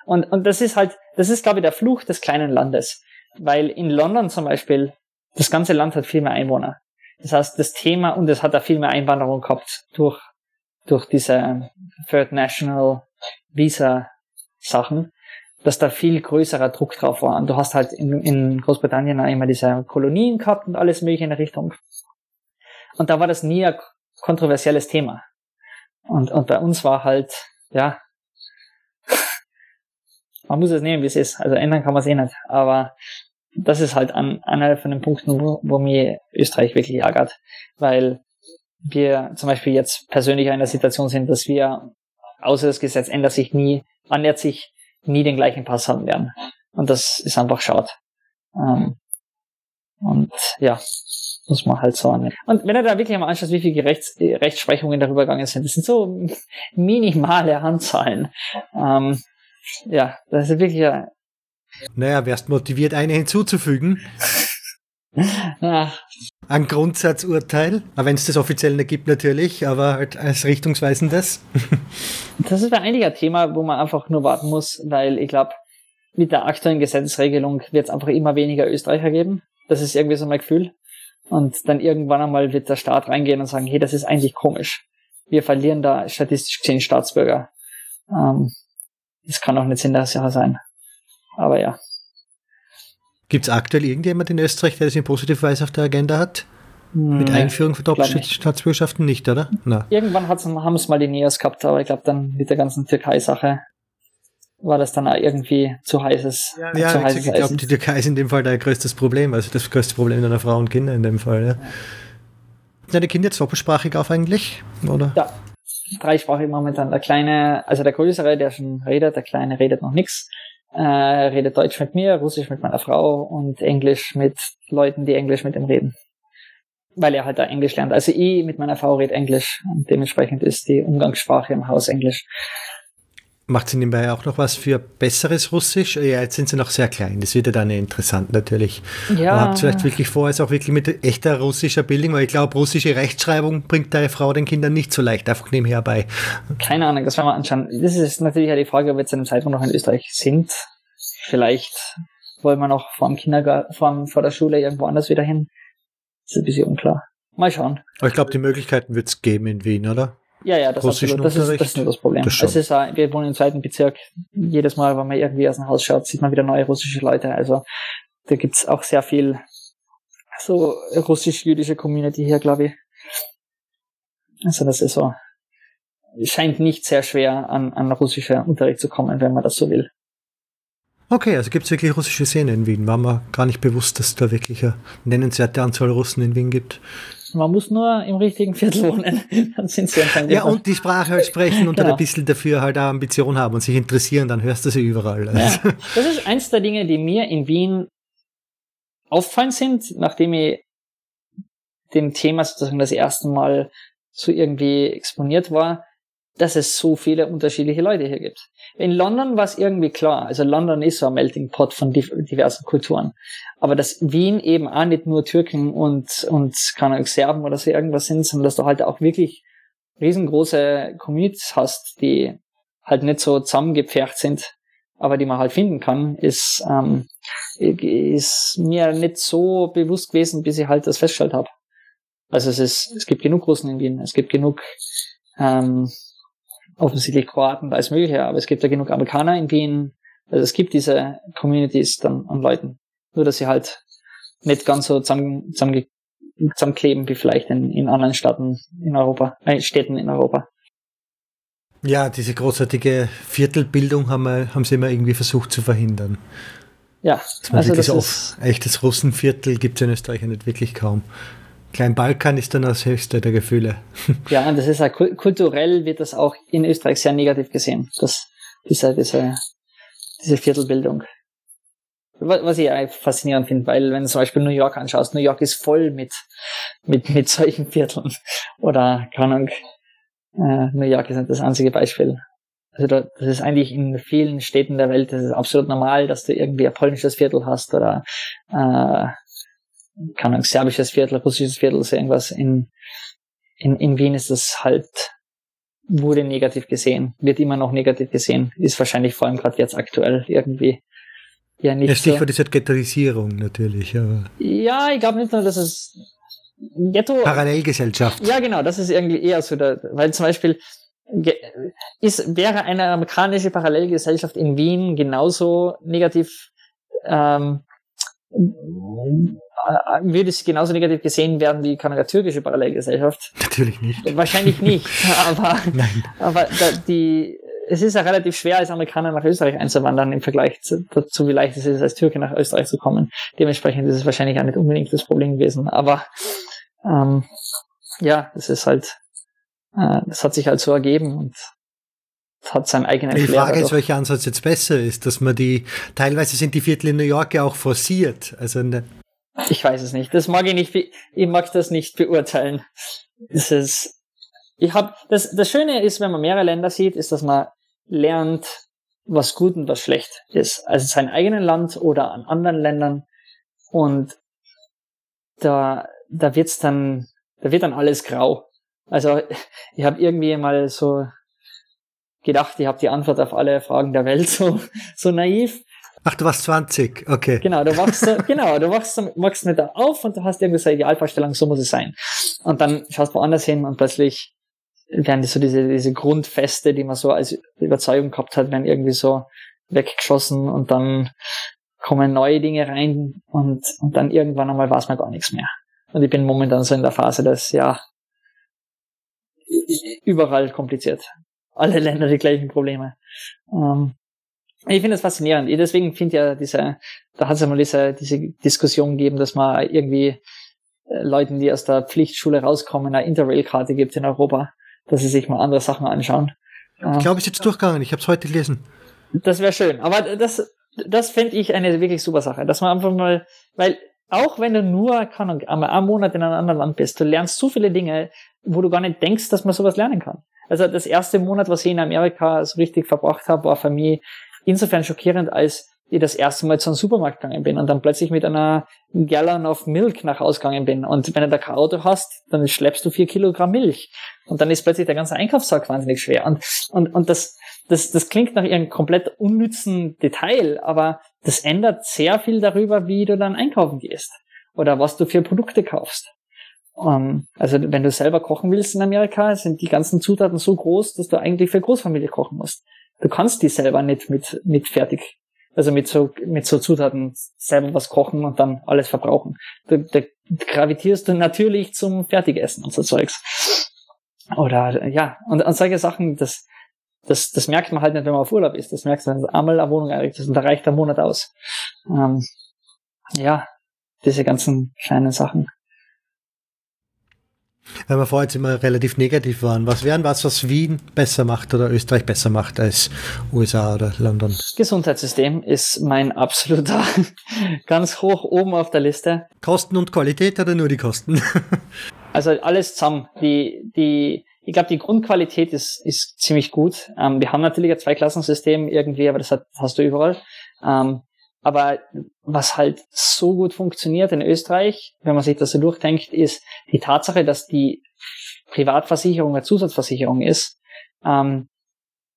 Und, und das ist halt, das ist, glaube ich, der Fluch des kleinen Landes. Weil in London zum Beispiel, das ganze Land hat viel mehr Einwohner. Das heißt, das Thema, und es hat da viel mehr Einwanderung gehabt durch, durch diese Third National Visa Sachen dass da viel größerer Druck drauf war. Und du hast halt in, in Großbritannien auch immer diese Kolonien gehabt und alles mögliche in der Richtung. Und da war das nie ein kontroversielles Thema. Und, und bei uns war halt, ja, man muss es nehmen, wie es ist. Also ändern kann man es eh nicht. Aber das ist halt an, einer von den Punkten, wo, wo mir Österreich wirklich ärgert. Weil wir zum Beispiel jetzt persönlich in einer Situation sind, dass wir, außer das Gesetz ändert sich nie, annähert sich nie den gleichen Pass haben werden. Und das ist einfach schade. Ähm, und ja, muss man halt so annehmen. Und wenn er da wirklich mal anschaut, wie viele Rechts Rechtsprechungen darüber gegangen sind, das sind so [LAUGHS] minimale Anzahlen. Ähm, ja, das ist wirklich. Ja. Naja, wärst motiviert, eine hinzuzufügen. Ein Grundsatzurteil, aber wenn es das offiziell nicht gibt natürlich, aber halt als richtungsweisendes. [LAUGHS] das ist eigentlich ein Thema, wo man einfach nur warten muss, weil ich glaube, mit der aktuellen Gesetzesregelung wird es einfach immer weniger Österreicher geben. Das ist irgendwie so mein Gefühl. Und dann irgendwann einmal wird der Staat reingehen und sagen, hey, das ist eigentlich komisch. Wir verlieren da statistisch gesehen Staatsbürger. Ähm, das kann auch nicht Sinn der Sache sein. Aber ja. Gibt es aktuell irgendjemand in Österreich, der das in positiver Weise auf der Agenda hat? Mit nee, Einführung von Doppelstaatsbürgerschaften nicht, oder? Na. Irgendwann haben es mal die Neos gehabt, aber ich glaube dann mit der ganzen Türkei-Sache war das dann auch irgendwie zu heißes. Ja, ja zu heißes ich glaube, die Türkei ist in dem Fall dein größtes Problem, also das größte Problem deiner Frau und Kinder in dem Fall. Ja. ja. Deine Kinder jetzt doppelsprachig auf eigentlich, oder? Ja, dreisprachig momentan. Der Kleine, also der Größere, der schon redet, der Kleine redet noch nichts äh, redet Deutsch mit mir, Russisch mit meiner Frau und Englisch mit Leuten, die Englisch mit ihm reden. Weil er halt da Englisch lernt. Also ich mit meiner Frau rede Englisch und dementsprechend ist die Umgangssprache im Haus Englisch. Macht sie nebenbei auch noch was für besseres Russisch? Ja, jetzt sind sie noch sehr klein. Das wird ja dann interessant natürlich. Ja. Habt ihr vielleicht wirklich vor, es auch wirklich mit echter russischer Bildung? Weil ich glaube, russische Rechtschreibung bringt deine Frau den Kindern nicht so leicht einfach nebenher bei. Keine Ahnung, das werden wir anschauen. Das ist natürlich ja die Frage, ob wir zu einem Zeitpunkt noch in Österreich sind. Vielleicht wollen wir noch vor dem Kindergarten, vor, vor der Schule irgendwo anders wieder hin. ist ein bisschen unklar. Mal schauen. Aber ich glaube, die Möglichkeiten wird es geben in Wien, oder? Ja, ja, das, absolut. das, ist, das ist nur das Problem. Das es ist, wir wohnen im zweiten Bezirk. Jedes Mal, wenn man irgendwie aus dem Haus schaut, sieht man wieder neue russische Leute. Also da gibt's auch sehr viel so russisch-jüdische Community hier, glaube ich. Also das ist so, scheint nicht sehr schwer an, an russischer Unterricht zu kommen, wenn man das so will. Okay, also gibt es wirklich russische Szene in Wien. War mir gar nicht bewusst, dass es da wirklich eine nennenswerte Anzahl Russen in Wien gibt. Man muss nur im richtigen Viertel wohnen, [LAUGHS] dann sind sie anscheinend. Ja, und die Sprache halt sprechen und genau. dann ein bisschen dafür halt auch Ambition haben und sich interessieren, dann hörst du sie überall. Also. Ja. Das ist eins der Dinge, die mir in Wien auffallen sind, nachdem ich dem Thema sozusagen das erste Mal so irgendwie exponiert war, dass es so viele unterschiedliche Leute hier gibt. In London war es irgendwie klar, also London ist so ein Melting Pot von diversen Kulturen. Aber dass Wien eben auch nicht nur Türken und, und keine Ahnung, Serben oder so irgendwas sind, sondern dass du halt auch wirklich riesengroße Communities hast, die halt nicht so zusammengepfercht sind, aber die man halt finden kann, ist, ähm, ist mir nicht so bewusst gewesen, bis ich halt das festgestellt habe. Also es ist, es gibt genug Russen in Wien, es gibt genug ähm, offensichtlich Kroaten, alles mögliche, aber es gibt ja genug Amerikaner in Wien. Also es gibt diese Communities dann an Leuten. Nur, dass sie halt nicht ganz so zusammen, zusammen, zusammenkleben wie vielleicht in, in anderen Staaten in Europa, äh, Städten in Europa. Ja, diese großartige Viertelbildung haben, wir, haben sie immer irgendwie versucht zu verhindern. Ja, also das ist echtes Russenviertel gibt es in Österreich ja nicht wirklich kaum. Klein Balkan ist dann das höchste der Gefühle. [LAUGHS] Ja, und das ist auch kulturell wird das auch in Österreich sehr negativ gesehen, dass diese, diese, diese Viertelbildung. Was ich faszinierend finde, weil wenn du zum Beispiel New York anschaust, New York ist voll mit, mit, mit solchen Vierteln. Oder, keine Ahnung, äh, New York ist nicht das einzige Beispiel. Also da, das ist eigentlich in vielen Städten der Welt, das ist absolut normal, dass du irgendwie ein polnisches Viertel hast oder äh, keine Ahnung, serbisches Viertel, russisches Viertel, so irgendwas. In, in, in Wien ist das halt, wurde negativ gesehen, wird immer noch negativ gesehen, ist wahrscheinlich vor allem gerade jetzt aktuell irgendwie ja nicht. Ja, Stichwort so. ist halt Ghettoisierung natürlich, aber. Ja, ich glaube nicht nur, dass es Ghetto. Parallelgesellschaft. Ja, genau, das ist irgendwie eher so, der, weil zum Beispiel ist, wäre eine amerikanische Parallelgesellschaft in Wien genauso negativ ähm, äh, würde es genauso negativ gesehen werden wie keine türkische Parallelgesellschaft? Natürlich nicht. Wahrscheinlich nicht, [LAUGHS] aber, Nein. aber die, es ist ja relativ schwer, als Amerikaner nach Österreich einzuwandern im Vergleich zu, dazu, wie leicht es ist, als Türke nach Österreich zu kommen. Dementsprechend ist es wahrscheinlich auch nicht unbedingt das Problem gewesen. Aber ähm, ja, es ist halt, äh, das hat sich halt so ergeben und hat seinen eigenen Die Frage ist, welcher Ansatz jetzt besser ist, dass man die, teilweise sind die Viertel in New York ja auch forciert. Also ne ich weiß es nicht. Das mag ich nicht, ich mag das nicht beurteilen. Das ist, ich hab, das, das Schöne ist, wenn man mehrere Länder sieht, ist, dass man lernt, was gut und was schlecht ist. Also sein eigenen Land oder an anderen Ländern. Und da, da wird's dann, da wird dann alles grau. Also ich habe irgendwie mal so gedacht, ich habe die Antwort auf alle Fragen der Welt so, so naiv. Ach, du warst 20, okay. Genau, du wachst, genau, du wachst, wachst mit da auf und du hast irgendwie so eine Idealvorstellung, so muss es sein. Und dann schaust du woanders hin und plötzlich werden so diese, diese Grundfeste, die man so als Überzeugung gehabt hat, werden irgendwie so weggeschossen und dann kommen neue Dinge rein und, und dann irgendwann einmal weiß man gar nichts mehr. Und ich bin momentan so in der Phase, dass ja überall kompliziert. Alle Länder die gleichen Probleme. Ähm, ich finde das faszinierend. Ich deswegen finde ja diese, da hat es ja mal diese, diese Diskussion gegeben, dass man irgendwie äh, Leuten, die aus der Pflichtschule rauskommen, eine Interrail-Karte gibt in Europa, dass sie sich mal andere Sachen anschauen. Ich glaube, ich jetzt durchgegangen. Ich habe es heute gelesen. Das wäre schön. Aber das, das fände ich eine wirklich super Sache, dass man einfach mal, weil auch wenn du nur, keine Ahnung, einen Monat in einem anderen Land bist, du lernst so viele Dinge, wo du gar nicht denkst, dass man sowas lernen kann. Also das erste Monat, was ich in Amerika so richtig verbracht habe, war für mich insofern schockierend, als ich das erste Mal zu einem Supermarkt gegangen bin und dann plötzlich mit einer Gallon of Milk nach Hause gegangen bin. Und wenn du da kein Auto hast, dann schleppst du vier Kilogramm Milch. Und dann ist plötzlich der ganze Einkaufssack wahnsinnig schwer. Und, und, und das, das, das klingt nach irgendeinem komplett unnützen Detail, aber das ändert sehr viel darüber, wie du dann einkaufen gehst. Oder was du für Produkte kaufst. Ähm, also wenn du selber kochen willst in Amerika, sind die ganzen Zutaten so groß, dass du eigentlich für Großfamilie kochen musst. Du kannst die selber nicht mit, mit fertig, also mit so, mit so Zutaten selber was kochen und dann alles verbrauchen. Da, da gravitierst du natürlich zum Fertigessen und so Zeugs. Oder ja, und, und solche Sachen, das, das, das merkt man halt nicht, wenn man auf Urlaub ist. Das merkst du, wenn du einmal eine Wohnung einrichtest und da reicht der Monat aus. Ähm, ja, diese ganzen kleinen Sachen. Weil wir vorher jetzt immer relativ negativ waren. Was wären was, was Wien besser macht oder Österreich besser macht als USA oder London? Das Gesundheitssystem ist mein absoluter [LAUGHS] ganz hoch oben auf der Liste. Kosten und Qualität oder nur die Kosten? [LAUGHS] also alles zusammen. Die, die, ich glaube, die Grundqualität ist, ist ziemlich gut. Ähm, wir haben natürlich ein Zweiklassensystem irgendwie, aber das, hat, hast du überall. Ähm, aber was halt so gut funktioniert in Österreich, wenn man sich das so durchdenkt, ist die Tatsache, dass die Privatversicherung eine Zusatzversicherung ist, ähm,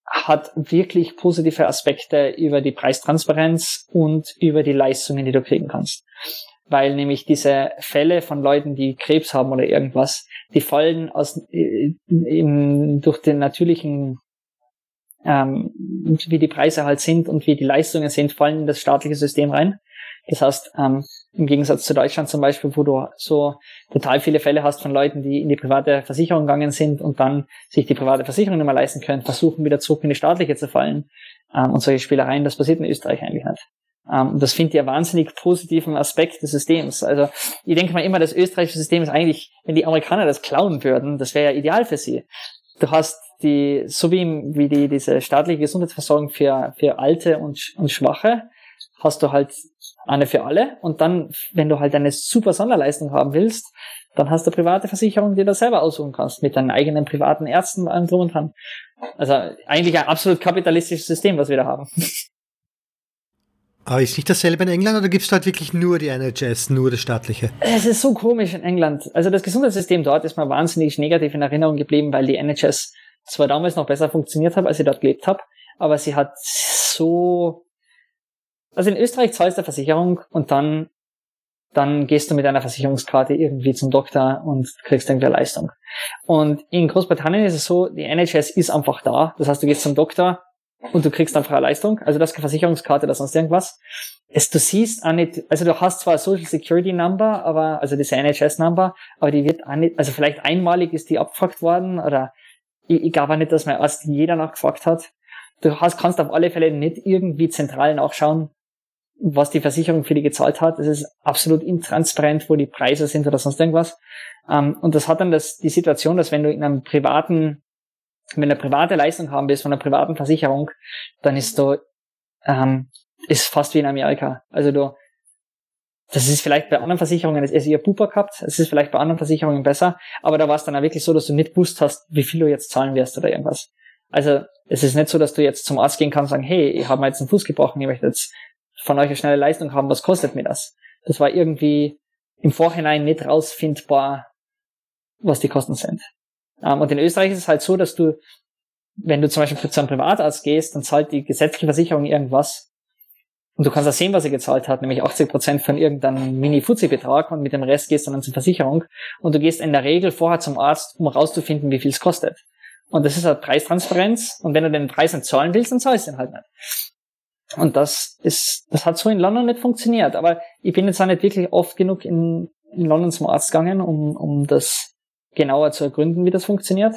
hat wirklich positive Aspekte über die Preistransparenz und über die Leistungen, die du kriegen kannst. Weil nämlich diese Fälle von Leuten, die Krebs haben oder irgendwas, die fallen aus, äh, in, durch den natürlichen ähm, wie die Preise halt sind und wie die Leistungen sind, fallen in das staatliche System rein. Das heißt, ähm, im Gegensatz zu Deutschland zum Beispiel, wo du so total viele Fälle hast von Leuten, die in die private Versicherung gegangen sind und dann sich die private Versicherung nicht mehr leisten können, versuchen wieder zurück in die staatliche zu fallen. Ähm, und solche Spielereien, das passiert in Österreich eigentlich nicht. Ähm, und das finde ich einen wahnsinnig positiven Aspekt des Systems. Also ich denke mal immer, das österreichische System ist eigentlich, wenn die Amerikaner das klauen würden, das wäre ja ideal für sie. Du hast die, so wie, wie die, diese staatliche Gesundheitsversorgung für, für Alte und, und Schwache, hast du halt eine für alle. Und dann, wenn du halt eine super Sonderleistung haben willst, dann hast du private Versicherung, die du selber aussuchen kannst, mit deinen eigenen privaten Ärzten und allem drum und dran. Also eigentlich ein absolut kapitalistisches System, was wir da haben. [LAUGHS] Aber ist nicht dasselbe in England oder gibt es dort wirklich nur die NHS, nur das staatliche? Es ist so komisch in England. Also das Gesundheitssystem dort ist mir wahnsinnig negativ in Erinnerung geblieben, weil die NHS zwar damals noch besser funktioniert hat, als ich dort gelebt habe, aber sie hat so. Also in Österreich zahlst du Versicherung und dann, dann gehst du mit einer Versicherungskarte irgendwie zum Doktor und kriegst irgendwie eine Leistung. Und in Großbritannien ist es so, die NHS ist einfach da. Das heißt, du gehst zum Doktor und du kriegst einfach eine Leistung. Also das ist keine Versicherungskarte oder sonst irgendwas. Es, du siehst auch nicht, also du hast zwar Social Security Number, aber, also diese NHS Number, aber die wird auch nicht, also vielleicht einmalig ist die abgefragt worden oder ich, ich glaube auch nicht, dass mir erst jeder nachgefragt hat. Du hast, kannst auf alle Fälle nicht irgendwie zentral nachschauen, was die Versicherung für die gezahlt hat. Das ist absolut intransparent, wo die Preise sind oder sonst irgendwas. Ähm, und das hat dann das, die Situation, dass wenn du in einem privaten, wenn du eine private Leistung haben willst von einer privaten Versicherung, dann ist du, ähm, ist fast wie in Amerika. Also du, das ist vielleicht bei anderen Versicherungen, das ist eher Pupa gehabt, es ist vielleicht bei anderen Versicherungen besser, aber da war es dann auch wirklich so, dass du nicht gewusst hast, wie viel du jetzt zahlen wirst oder irgendwas. Also es ist nicht so, dass du jetzt zum Arzt gehen kannst und sagen, hey, ich habe mir jetzt einen Fuß gebrochen, ich möchte jetzt von euch eine schnelle Leistung haben, was kostet mir das? Das war irgendwie im Vorhinein nicht rausfindbar, was die Kosten sind. Um, und in Österreich ist es halt so, dass du, wenn du zum Beispiel zu einem Privatarzt gehst, dann zahlt die gesetzliche Versicherung irgendwas und du kannst auch sehen, was er gezahlt hat, nämlich 80 Prozent von irgendeinem Mini-Fuzzi-Betrag und mit dem Rest gehst du dann zur Versicherung und du gehst in der Regel vorher zum Arzt, um rauszufinden, wie viel es kostet. Und das ist halt Preistransparenz und wenn du den Preis nicht zahlen willst, dann zahlst du ihn halt nicht. Und das ist, das hat so in London nicht funktioniert. Aber ich bin jetzt auch nicht wirklich oft genug in, in London zum Arzt gegangen, um, um das genauer zu ergründen, wie das funktioniert.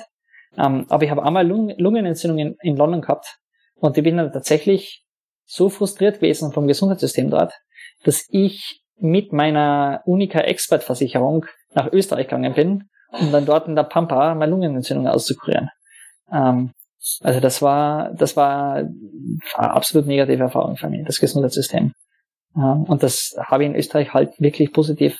Ähm, aber ich habe einmal Lungen, Lungenentzündungen in London gehabt und ich bin dann tatsächlich so frustriert gewesen vom Gesundheitssystem dort, dass ich mit meiner Unica Expert Versicherung nach Österreich gegangen bin, um dann dort in der Pampa meine Lungenentzündung auszukurieren. Ähm, also das war, das war eine absolut negative Erfahrung für mich, das Gesundheitssystem. Ähm, und das habe ich in Österreich halt wirklich positiv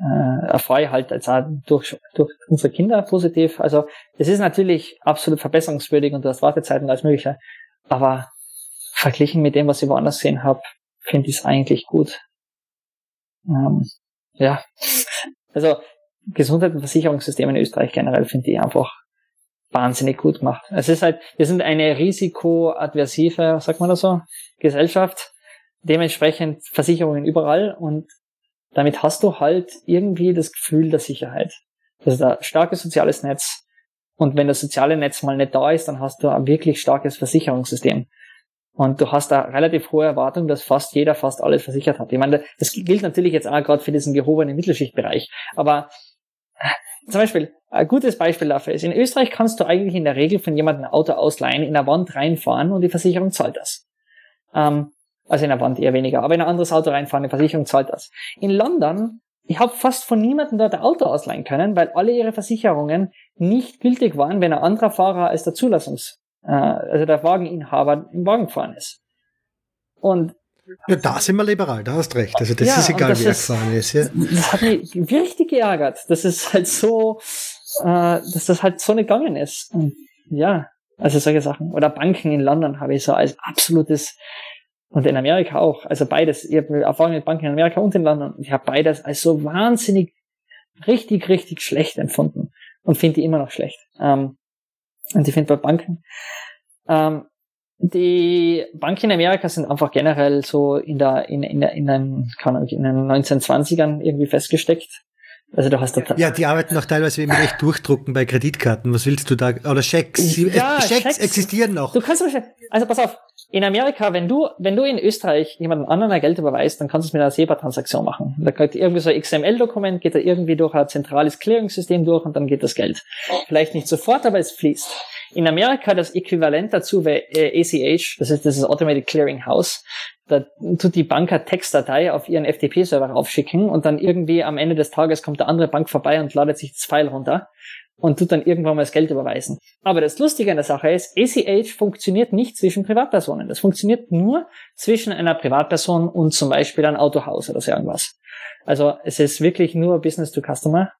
äh, erfreue halt jetzt durch, durch unsere Kinder positiv. Also es ist natürlich absolut verbesserungswürdig und du hast Wartezeiten als mögliche, aber verglichen mit dem, was ich woanders gesehen habe, finde ich es eigentlich gut. Ähm, ja, also Gesundheit- und Versicherungssystem in Österreich generell finde ich einfach wahnsinnig gut gemacht. Es ist halt, wir sind eine risikoadversive, sagt man das so, Gesellschaft, dementsprechend Versicherungen überall und damit hast du halt irgendwie das Gefühl der Sicherheit. Das ist ein starkes soziales Netz. Und wenn das soziale Netz mal nicht da ist, dann hast du ein wirklich starkes Versicherungssystem. Und du hast da relativ hohe Erwartung, dass fast jeder fast alles versichert hat. Ich meine, das gilt natürlich jetzt auch gerade für diesen gehobenen Mittelschichtbereich. Aber äh, zum Beispiel, ein gutes Beispiel dafür ist, in Österreich kannst du eigentlich in der Regel von jemandem ein Auto ausleihen, in der Wand reinfahren und die Versicherung zahlt das. Ähm, also in der Wand eher weniger, aber in ein anderes Auto reinfahren, die Versicherung zahlt das. In London, ich habe fast von niemandem dort ein Auto ausleihen können, weil alle ihre Versicherungen nicht gültig waren, wenn ein anderer Fahrer als der Zulassungs äh, also der Wageninhaber im Wagen gefahren ist. Und ja, da sind wir liberal, da hast recht. Also das ja, ist egal, das wie er gefahren ist. Ja. Das hat mich richtig geärgert, dass es halt so, äh, dass das halt so nicht gegangen ist. Und ja, also solche Sachen. Oder Banken in London habe ich so als absolutes und in Amerika auch. Also beides. Ich habe Erfahrung mit Banken in Amerika und in London. Ich habe beides als so wahnsinnig richtig, richtig schlecht empfunden und finde die immer noch schlecht. Ähm, und ich finde bei Banken, ähm, die Banken in Amerika sind einfach generell so in der, in, in, in den, kann ich, in den 1920ern irgendwie festgesteckt. Also du hast da Ja, die arbeiten auch teilweise mit echt Durchdrucken bei Kreditkarten. Was willst du da? Oder Schecks. Ja, Schecks, Schecks existieren noch. Du kannst also pass auf, in Amerika, wenn du, wenn du in Österreich jemanden anderen Geld überweist, dann kannst du es mit einer SEPA-Transaktion machen. Da geht irgendwie so ein XML-Dokument, geht da irgendwie durch ein zentrales Clearing-System durch und dann geht das Geld. Vielleicht nicht sofort, aber es fließt. In Amerika das Äquivalent dazu wäre äh, ACH, das ist das ist Automated Clearing House. Da tut die Bank eine Textdatei auf ihren FTP-Server raufschicken und dann irgendwie am Ende des Tages kommt der andere Bank vorbei und ladet sich das File runter und tut dann irgendwann mal das Geld überweisen. Aber das Lustige an der Sache ist, ACH funktioniert nicht zwischen Privatpersonen. Das funktioniert nur zwischen einer Privatperson und zum Beispiel ein Autohaus oder so irgendwas. Also es ist wirklich nur Business to Customer.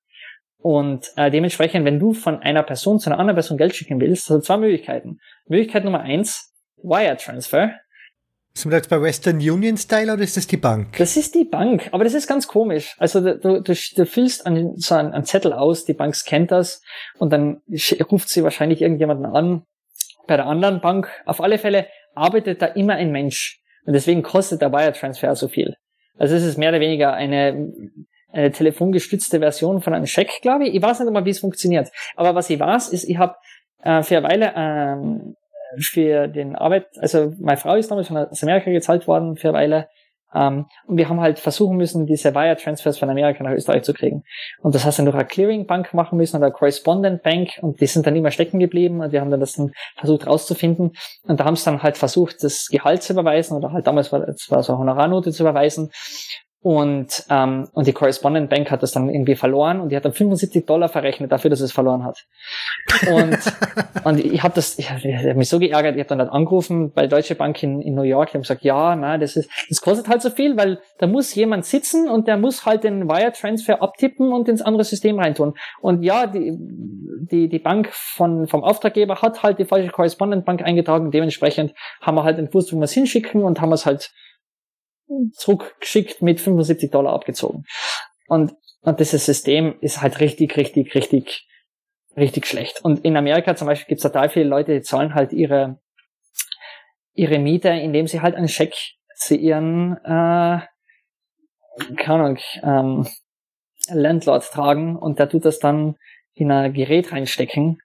Und äh, dementsprechend, wenn du von einer Person zu einer anderen Person Geld schicken willst, hast du zwei Möglichkeiten. Möglichkeit Nummer eins, Wire Transfer. Sind wir jetzt bei Western Union Style oder ist das die Bank? Das ist die Bank, aber das ist ganz komisch. Also du, du, du füllst an, so einen, einen Zettel aus, die Bank scannt das und dann ruft sie wahrscheinlich irgendjemanden an bei der anderen Bank. Auf alle Fälle arbeitet da immer ein Mensch und deswegen kostet der Wire Transfer so viel. Also es ist mehr oder weniger eine eine telefongestützte Version von einem Scheck, glaube ich. Ich weiß nicht mal, wie es funktioniert. Aber was ich weiß, ist, ich habe äh, für eine Weile ähm, für den Arbeit, also meine Frau ist damals von Amerika gezahlt worden für eine Weile. Ähm, und wir haben halt versuchen müssen, diese Wire Transfers von Amerika nach Österreich zu kriegen. Und das hast du durch eine Clearing Bank machen müssen oder eine Correspondent Bank und die sind dann immer stecken geblieben und wir haben dann das dann versucht rauszufinden. Und da haben sie dann halt versucht, das Gehalt zu überweisen oder halt damals war es war so eine Honorarnote zu überweisen. Und, ähm, und die Correspondent Bank hat das dann irgendwie verloren und die hat dann 75 Dollar verrechnet dafür, dass es verloren hat. Und, [LAUGHS] und ich habe das, ich, ich hab mich so geärgert, ich habe dann halt angerufen bei Deutsche Bank in, in New York, ich habe gesagt, ja, na, das ist, das kostet halt so viel, weil da muss jemand sitzen und der muss halt den Wire Transfer abtippen und ins andere System reintun. Und ja, die, die, die Bank von, vom Auftraggeber hat halt die falsche Correspondent Bank eingetragen, dementsprechend haben wir halt den Fuß, wo wir es hinschicken und haben es halt zurückgeschickt mit 75 Dollar abgezogen. Und, und dieses System ist halt richtig, richtig, richtig, richtig schlecht. Und in Amerika zum Beispiel gibt es total viele Leute, die zahlen halt ihre, ihre Miete, indem sie halt einen Scheck zu ihren, äh, keine Ahnung, ähm, Landlord tragen und der tut das dann in ein Gerät reinstecken.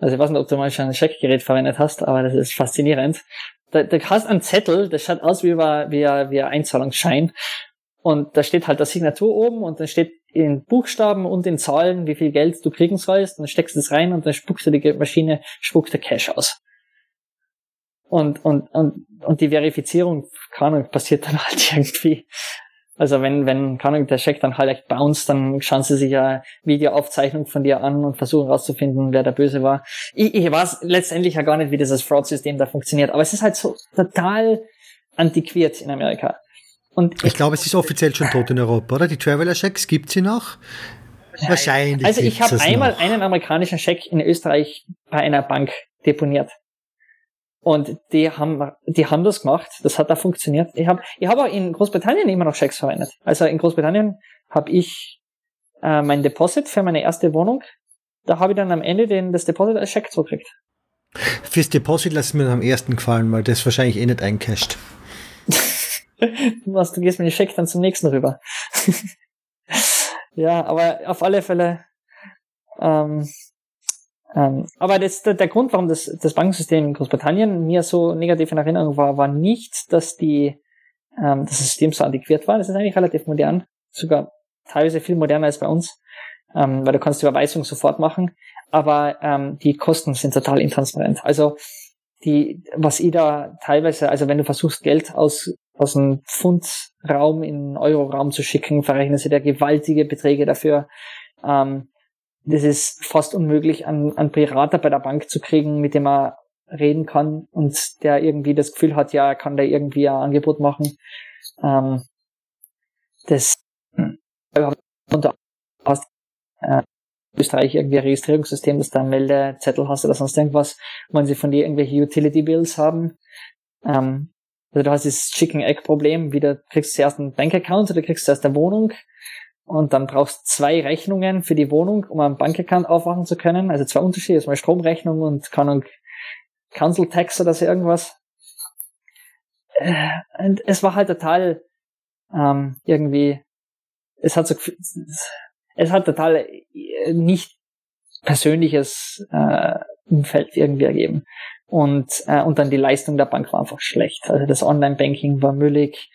Also ich weiß nicht, ob du mal schon ein Scheckgerät verwendet hast, aber das ist faszinierend da, da hast einen Zettel, das schaut aus wie, wie, wie ein Einzahlungsschein. Und da steht halt der Signatur oben und dann steht in Buchstaben und in Zahlen, wie viel Geld du kriegen sollst. Dann steckst du das rein und dann spuckst du die Maschine, spuckt der Cash aus. Und, und, und, und die Verifizierung, kann passiert dann [LAUGHS] halt irgendwie also wenn, wenn, kann ich, der Check dann halt echt bounced, dann schauen sie sich ja Videoaufzeichnung von dir an und versuchen rauszufinden, wer der Böse war. Ich, ich weiß letztendlich ja gar nicht, wie dieses Fraud-System da funktioniert, aber es ist halt so total antiquiert in Amerika. Und ich, ich glaube, es ist offiziell schon tot in Europa, oder? Die Traveler-Checks gibt sie noch? Wahrscheinlich. Also ich habe einmal noch. einen amerikanischen Scheck in Österreich bei einer Bank deponiert. Und die haben, die haben das gemacht. Das hat da funktioniert. Ich habe, ich habe auch in Großbritannien immer noch Schecks verwendet. Also in Großbritannien habe ich äh, mein Deposit für meine erste Wohnung. Da habe ich dann am Ende den, das Deposit als Scheck zurückgekriegt. Fürs Deposit lass mir am ersten gefallen, weil das wahrscheinlich eh nicht eincasht. [LAUGHS] Was, du gehst mit dem Scheck dann zum nächsten rüber. [LAUGHS] ja, aber auf alle Fälle, ähm, ähm, aber das, der, der Grund, warum das, das Bankensystem in Großbritannien mir so negativ in Erinnerung war, war nicht, dass die, ähm, das System so antiquiert war. Das ist eigentlich relativ modern, sogar teilweise viel moderner als bei uns, ähm, weil du kannst die Überweisung sofort machen, aber ähm, die Kosten sind total intransparent. Also die, was ich da teilweise, also wenn du versuchst, Geld aus, aus einem Pfundraum in einen Euroraum zu schicken, verrechnen sie da gewaltige Beträge dafür. Ähm, das ist fast unmöglich, einen, einen Berater bei der Bank zu kriegen, mit dem er reden kann und der irgendwie das Gefühl hat, ja, er kann da irgendwie ein Angebot machen. Ähm, das unter [CLEARS THROAT] äh, Österreich irgendwie ein Registrierungssystem, dass da ein Meldezettel hast oder sonst irgendwas, wenn sie von dir irgendwelche Utility Bills haben. Ähm, also du hast das Chicken Egg Problem, wie du kriegst zuerst einen Bankaccount oder kriegst zuerst eine Wohnung und dann brauchst zwei Rechnungen für die Wohnung, um einen Bankaccount aufmachen zu können. Also zwei Unterschiede, erstmal Stromrechnung und kann Council Tax oder so irgendwas. Äh, und es war halt total ähm, irgendwie, es hat so, es hat total äh, nicht persönliches äh, Umfeld irgendwie ergeben. Und, äh, und dann die Leistung der Bank war einfach schlecht. Also das Online-Banking war müllig.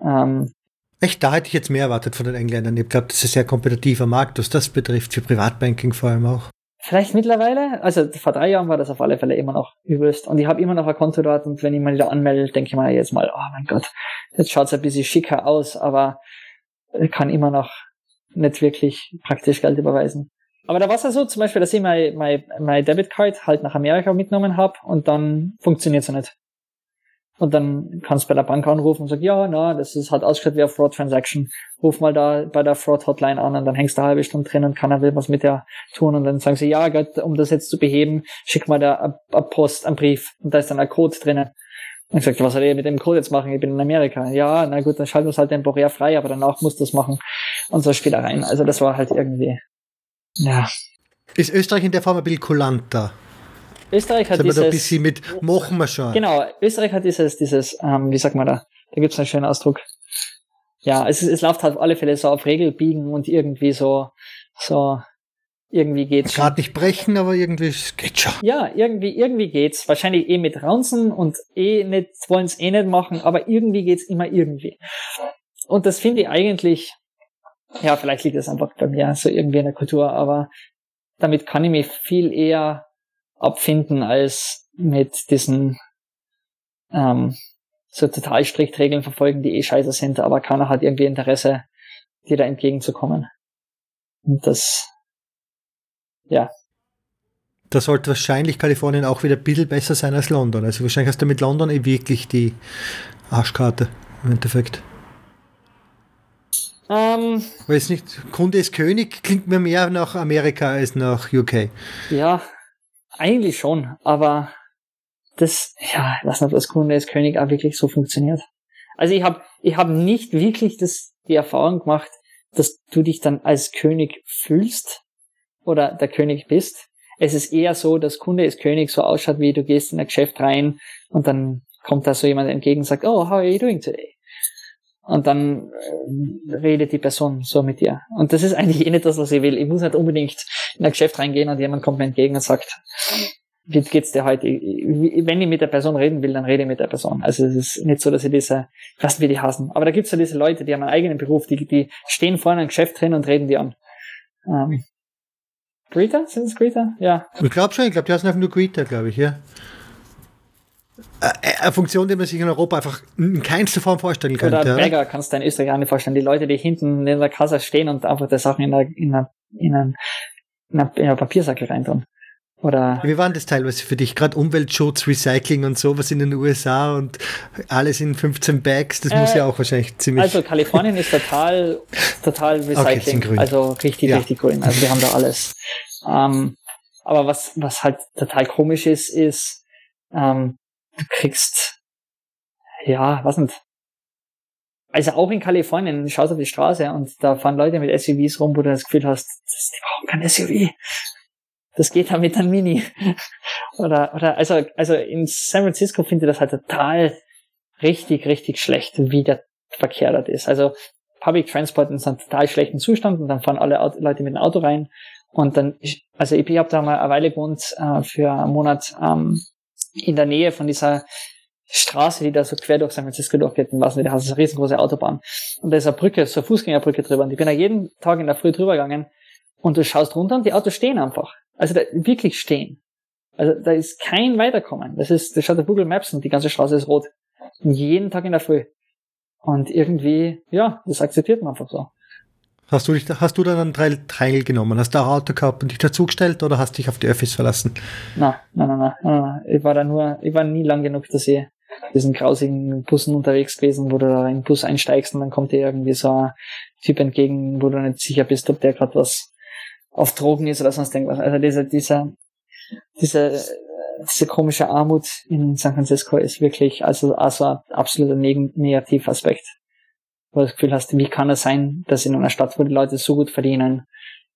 Ähm, Echt, da hätte ich jetzt mehr erwartet von den Engländern. Ich glaube, das ist ein sehr kompetitiver Markt, was das betrifft, für Privatbanking vor allem auch. Vielleicht mittlerweile, also vor drei Jahren war das auf alle Fälle immer noch übelst. Und ich habe immer noch ein Konto dort und wenn ich mal wieder anmelde, denke ich mal jetzt mal, oh mein Gott, jetzt schaut's ein bisschen schicker aus, aber kann immer noch nicht wirklich praktisch Geld überweisen. Aber da war es ja so, zum Beispiel, dass ich mein, mein, mein Debitcard halt nach Amerika mitgenommen habe und dann funktioniert es nicht. Und dann kannst du bei der Bank anrufen und sagen, ja, na, das ist halt ausgeschaut wie eine Fraud Transaction. Ruf mal da bei der Fraud Hotline an und dann hängst du eine halbe Stunde drin und keiner will was mit dir tun. Und dann sagen sie, ja, Gott, um das jetzt zu beheben, schick mal da eine Post, einen Brief. Und da ist dann ein Code drinnen. Und ich sagte, was soll ich mit dem Code jetzt machen? Ich bin in Amerika. Ja, na gut, dann schalten wir es halt temporär frei, aber danach musst du es machen. Und so Spielereien. Also das war halt irgendwie, ja. Ist Österreich in der Form ein bisschen kulanter? Österreich hat Sind dieses... ein bisschen mit, machen wir schon. Genau, Österreich hat dieses, dieses, ähm, wie sagt man da, da gibt's einen schönen Ausdruck. Ja, es, es läuft halt auf alle Fälle so auf Regelbiegen und irgendwie so, so, irgendwie geht's. Gerade nicht brechen, aber irgendwie geht schon. Ja, irgendwie, irgendwie geht's. Wahrscheinlich eh mit Raunzen und eh nicht, wollen's eh nicht machen, aber irgendwie geht's immer irgendwie. Und das finde ich eigentlich, ja, vielleicht liegt das einfach bei mir so irgendwie in der Kultur, aber damit kann ich mich viel eher abfinden als mit diesen ähm, so total strikt Regeln verfolgen, die eh scheiße sind, aber keiner hat irgendwie Interesse, dir da entgegenzukommen. Und das, ja. Da sollte wahrscheinlich Kalifornien auch wieder ein bisschen besser sein als London. Also wahrscheinlich hast du mit London eh wirklich die Arschkarte im Endeffekt. Ähm, Weiß nicht, Kunde ist König klingt mir mehr nach Amerika als nach UK. Ja, eigentlich schon, aber das, ja, lass nicht, das Kunde ist König auch wirklich so funktioniert. Also ich habe ich hab nicht wirklich das, die Erfahrung gemacht, dass du dich dann als König fühlst oder der König bist. Es ist eher so, dass Kunde ist König so ausschaut, wie du gehst in ein Geschäft rein und dann kommt da so jemand entgegen und sagt, oh, how are you doing today? Und dann äh, redet die Person so mit dir. Und das ist eigentlich eh nicht das, was ich will. Ich muss nicht unbedingt in ein Geschäft reingehen und jemand kommt mir entgegen und sagt, wie geht's dir heute? Wenn ich mit der Person reden will, dann rede ich mit der Person. Also es ist nicht so, dass ich diese, nicht, wie die hassen. Aber da gibt's ja diese Leute, die haben einen eigenen Beruf, die, die stehen vorne im Geschäft drin und reden die an. Ähm, Greeter? Sind es Greeter? Ja. Ich glaube schon, ich glaube, die heißen einfach nur Greeter, glaube ich, ja. Äh, eine Funktion, die man sich in Europa einfach in keinster Form vorstellen könnte. Oder Bagger kannst du in Österreich auch nicht vorstellen. Die Leute, die hinten in der Kasse stehen und einfach die Sachen in, der, in, einer, in, einen, in, einer Papiersacke reintun. Oder Wie war das teilweise für dich? Gerade Umweltschutz, Recycling und sowas in den USA und alles in 15 Bags, das äh, muss ja auch wahrscheinlich ziemlich. Also Kalifornien ist total, total [LAUGHS] Recycling. Okay, also richtig, ja. richtig grün. Also wir haben da alles. Ähm, aber was, was halt total komisch ist, ist, ähm, du kriegst, ja, was nicht. Also auch in Kalifornien, du schaust auf die Straße und da fahren Leute mit SUVs rum, wo du das Gefühl hast, das, die brauchen kein SUV. Das geht da mit einem Mini. [LAUGHS] oder, oder, also, also in San Francisco finde ich das halt total richtig, richtig schlecht, wie der Verkehr dort ist. Also Public Transport in einem total schlechten Zustand und dann fahren alle Leute mit dem Auto rein und dann, also ich habe da mal eine Weile gewohnt äh, für einen Monat ähm, in der Nähe von dieser Straße, die da so quer durch San Francisco durchgeht, was da hast du eine riesengroße Autobahn. Und da ist eine Brücke, so eine Fußgängerbrücke drüber. Und ich bin da jeden Tag in der Früh drüber gegangen und du schaust runter und die Autos stehen einfach. Also da, wirklich stehen. Also da ist kein Weiterkommen. Das ist, das schaut auf Google Maps und die ganze Straße ist rot. Und jeden Tag in der Früh. Und irgendwie, ja, das akzeptiert man einfach so. Hast du, dich, hast du dann Teil teilgenommen? Hast du auch Auto gehabt und dich dazugestellt oder hast dich auf die Öffis verlassen? Nein, nein, nein, nein, nein. Ich war da nur, ich war nie lang genug, dass ich diesen grausigen Bussen unterwegs gewesen, wo du da in den Bus einsteigst und dann kommt dir irgendwie so ein Typ entgegen, wo du nicht sicher bist, ob der gerade was auf Drogen ist oder sonst irgendwas. Also dieser, dieser, diese, diese komische Armut in San Francisco ist wirklich also, also ein absoluter Neg Negativaspekt wo du das Gefühl hast, wie kann es sein, dass in einer Stadt, wo die Leute so gut verdienen,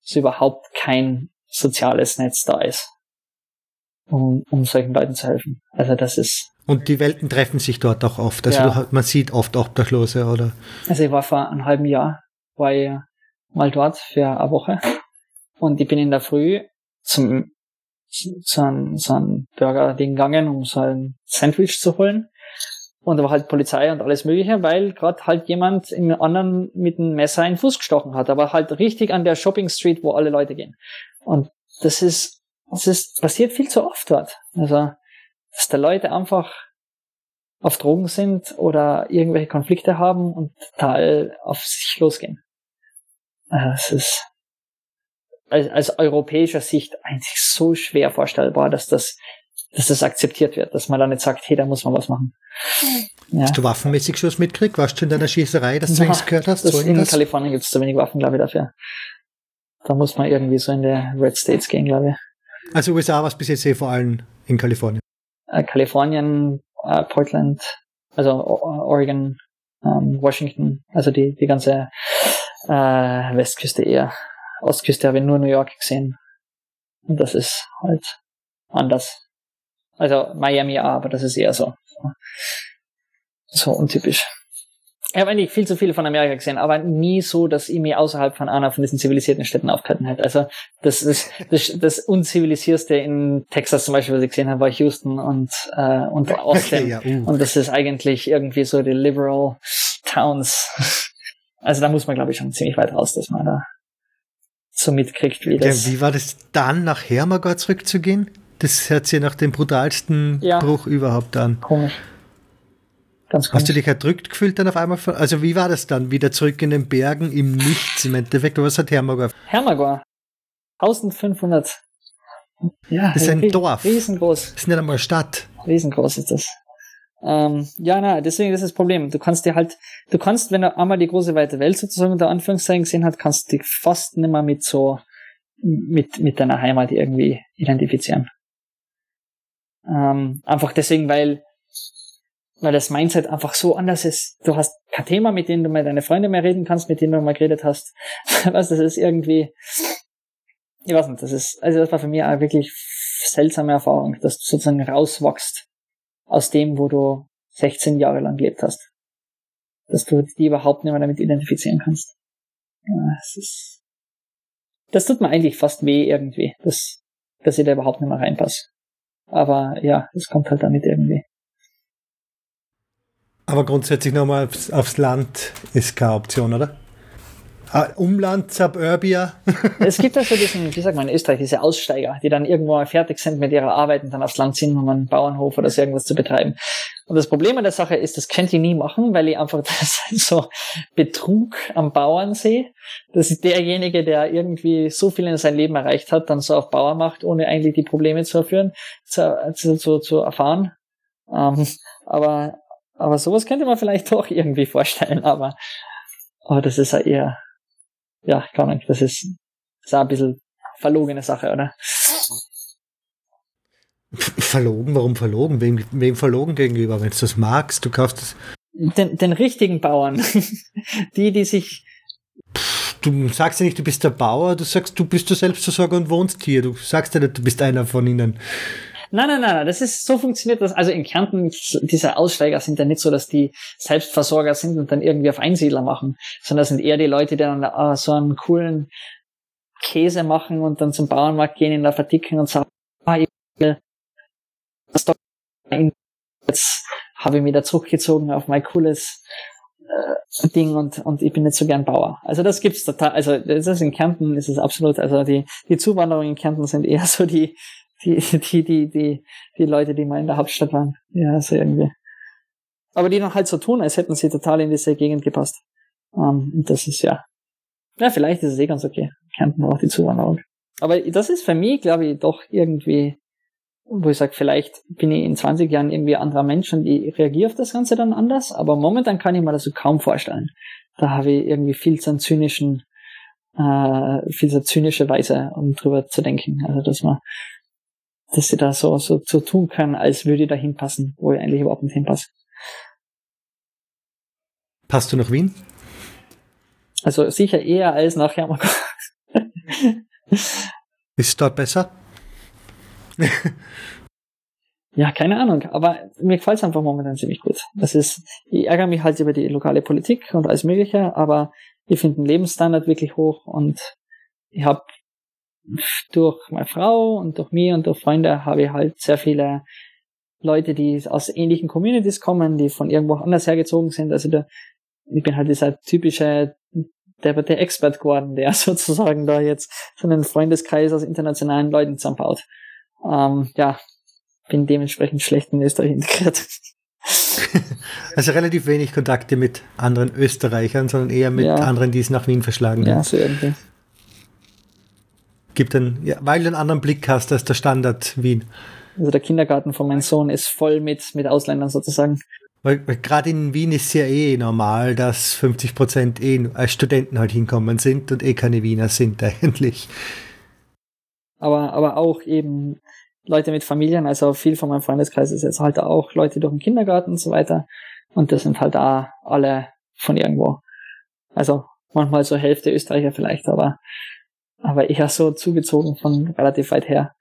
so überhaupt kein soziales Netz da ist, um, um solchen Leuten zu helfen. Also das ist. Und die Welten treffen sich dort auch oft. Also ja. man sieht oft Obdachlose, oder? Also ich war vor einem halben Jahr, war ich mal dort für eine Woche und ich bin in der Früh zum so ein, so ein Burger-Ding gegangen, um so ein Sandwich zu holen. Und da war halt Polizei und alles Mögliche, weil gerade halt jemand im anderen mit einem Messer in den Fuß gestochen hat. Aber halt richtig an der Shopping Street, wo alle Leute gehen. Und das ist, das ist, passiert viel zu oft dort. Also, dass da Leute einfach auf Drogen sind oder irgendwelche Konflikte haben und total auf sich losgehen. Also, das ist als, als europäischer Sicht eigentlich so schwer vorstellbar, dass das dass das akzeptiert wird, dass man dann nicht sagt, hey, da muss man was machen. Ja. Hast du waffenmäßig schon was mitgekriegt? Warst du in deiner Schießerei, dass du ja, nichts gehört hast? Das in das? Kalifornien gibt es zu wenig Waffen, glaube ich, dafür. Da muss man irgendwie so in der Red States gehen, glaube ich. Also USA war es bis jetzt eh vor allem in Kalifornien. Äh, Kalifornien, äh, Portland, also Oregon, ähm, Washington, also die, die ganze äh, Westküste eher. Ostküste habe ich nur New York gesehen. Und das ist halt anders. Also Miami auch, aber das ist eher so, so untypisch. Ich habe eigentlich viel zu viele von Amerika gesehen, aber nie so, dass ich mich außerhalb von einer von diesen zivilisierten Städten aufgehalten hätte. Also das ist das, das unzivilisierste in Texas zum Beispiel, was ich gesehen habe, war Houston und und Austin. Okay, ja, uh. Und das ist eigentlich irgendwie so die liberal Towns. Also da muss man, glaube ich, schon ziemlich weit raus, dass man da so mitkriegt, wie das. Ja, wie war das dann, nach Hermagor zurückzugehen? Das hört sich nach dem brutalsten ja. Bruch überhaupt an. Komisch. Ganz komisch. Hast du dich erdrückt gefühlt dann auf einmal? Also wie war das dann? Wieder zurück in den Bergen im Nichts im Endeffekt? Was hat Hermagor? Hermagor. 1500. Ja, das ist ein Dorf. Riesengroß. Das ist nicht einmal Stadt. Riesengroß ist das. Ähm, ja, na, deswegen ist das Problem. Du kannst dir halt, du kannst, wenn du einmal die große weite Welt sozusagen unter Anführungszeichen gesehen hast, kannst du dich fast nicht mehr mit so, mit, mit deiner Heimat irgendwie identifizieren. Ähm, einfach deswegen, weil, weil das Mindset einfach so anders ist. Du hast kein Thema, mit dem du mal deine Freunde mehr reden kannst, mit denen du mal geredet hast. [LAUGHS] Was, das ist irgendwie, ich weiß nicht, das ist, also das war für mich eine wirklich seltsame Erfahrung, dass du sozusagen rauswachst aus dem, wo du 16 Jahre lang gelebt hast. Dass du die überhaupt nicht mehr damit identifizieren kannst. Ja, das ist, das tut mir eigentlich fast weh irgendwie, dass, dass ich da überhaupt nicht mehr reinpasse. Aber ja, es kommt halt damit irgendwie. Aber grundsätzlich nochmal aufs, aufs Land ist keine Option, oder? Ah, Umland, Suburbia. [LAUGHS] es gibt also diesen, wie sagt man in Österreich, diese Aussteiger, die dann irgendwo mal fertig sind mit ihrer Arbeit und dann aufs Land ziehen, um einen Bauernhof oder so irgendwas zu betreiben. Und das Problem an der Sache ist, das könnt ihr nie machen, weil ich einfach [LAUGHS] das so Betrug am Bauern sehe. Das ist derjenige, der irgendwie so viel in seinem Leben erreicht hat, dann so auf Bauer macht, ohne eigentlich die Probleme zu erführen, zu, zu, zu, zu erfahren. Ähm, aber, aber sowas könnte man vielleicht [LAUGHS] doch irgendwie vorstellen, aber, aber das ist ja eher ja, gar nicht. Das ist, das ist auch ein bisschen verlogene Sache, oder? Verlogen? Warum verlogen? Wem, wem verlogen gegenüber? Wenn du das magst, du kaufst es. Den, den richtigen Bauern. [LAUGHS] die, die sich. Du sagst ja nicht, du bist der Bauer, du sagst, du bist der Selbstversorger und wohnst hier. Du sagst ja nicht, du bist einer von ihnen. Nein, nein, nein, nein, das ist, so funktioniert das. Also in Kärnten, diese Aussteiger sind ja nicht so, dass die Selbstversorger sind und dann irgendwie auf Einsiedler machen, sondern das sind eher die Leute, die dann uh, so einen coolen Käse machen und dann zum Bauernmarkt gehen, in der verticken und sagen, ah, ich will jetzt habe ich mich da zurückgezogen auf mein cooles äh, Ding und, und ich bin nicht so gern Bauer. Also das gibt's total, also das ist in Kärnten, ist es absolut, also die, die Zuwanderung in Kärnten sind eher so die, die, die, die, die, die Leute, die mal in der Hauptstadt waren. Ja, so irgendwie. Aber die noch halt so tun, als hätten sie total in diese Gegend gepasst. Ähm, das ist ja, ja, vielleicht ist es eh ganz okay. Kärnten braucht die Zuwanderung. Aber das ist für mich, glaube ich, doch irgendwie, wo ich sage, vielleicht bin ich in 20 Jahren irgendwie anderer Mensch und ich reagiere auf das Ganze dann anders. Aber momentan kann ich mir das so kaum vorstellen. Da habe ich irgendwie viel zu zynischen, äh, viel zu zynische Weise, um drüber zu denken. Also, dass man dass sie da so, so, so tun können, als würde ich da hinpassen, wo ich eigentlich überhaupt nicht hinpasse. Passt du nach Wien? Also sicher eher als nach Hermagor. Ist dort besser? [LAUGHS] ja, keine Ahnung, aber mir gefällt es einfach momentan ziemlich gut. Das ist, ich ärgere mich halt über die lokale Politik und alles Mögliche, aber ich finde den Lebensstandard wirklich hoch und ich habe durch meine Frau und durch mich und durch Freunde habe ich halt sehr viele Leute, die aus ähnlichen Communities kommen, die von irgendwo anders hergezogen sind. Also der, ich bin halt dieser typische, der, der Expert geworden, der [LAUGHS] sozusagen da jetzt so einen Freundeskreis aus internationalen Leuten zusammenbaut. Ähm, ja, bin dementsprechend schlecht in Österreich integriert. [LAUGHS] Also relativ wenig Kontakte mit anderen Österreichern, sondern eher mit ja. anderen, die es nach Wien verschlagen haben. Ja, so irgendwie gibt einen, ja, weil du einen anderen Blick hast als der Standard Wien. Also der Kindergarten von meinem Sohn ist voll mit, mit Ausländern sozusagen. Weil, weil gerade in Wien ist ja eh normal, dass 50 Prozent eh als Studenten halt hinkommen sind und eh keine Wiener sind [LAUGHS] eigentlich. Aber, aber auch eben Leute mit Familien, also viel von meinem Freundeskreis ist jetzt halt auch Leute durch den Kindergarten und so weiter. Und das sind halt da alle von irgendwo. Also manchmal so Hälfte Österreicher vielleicht, aber aber eher so zugezogen von relativ weit her.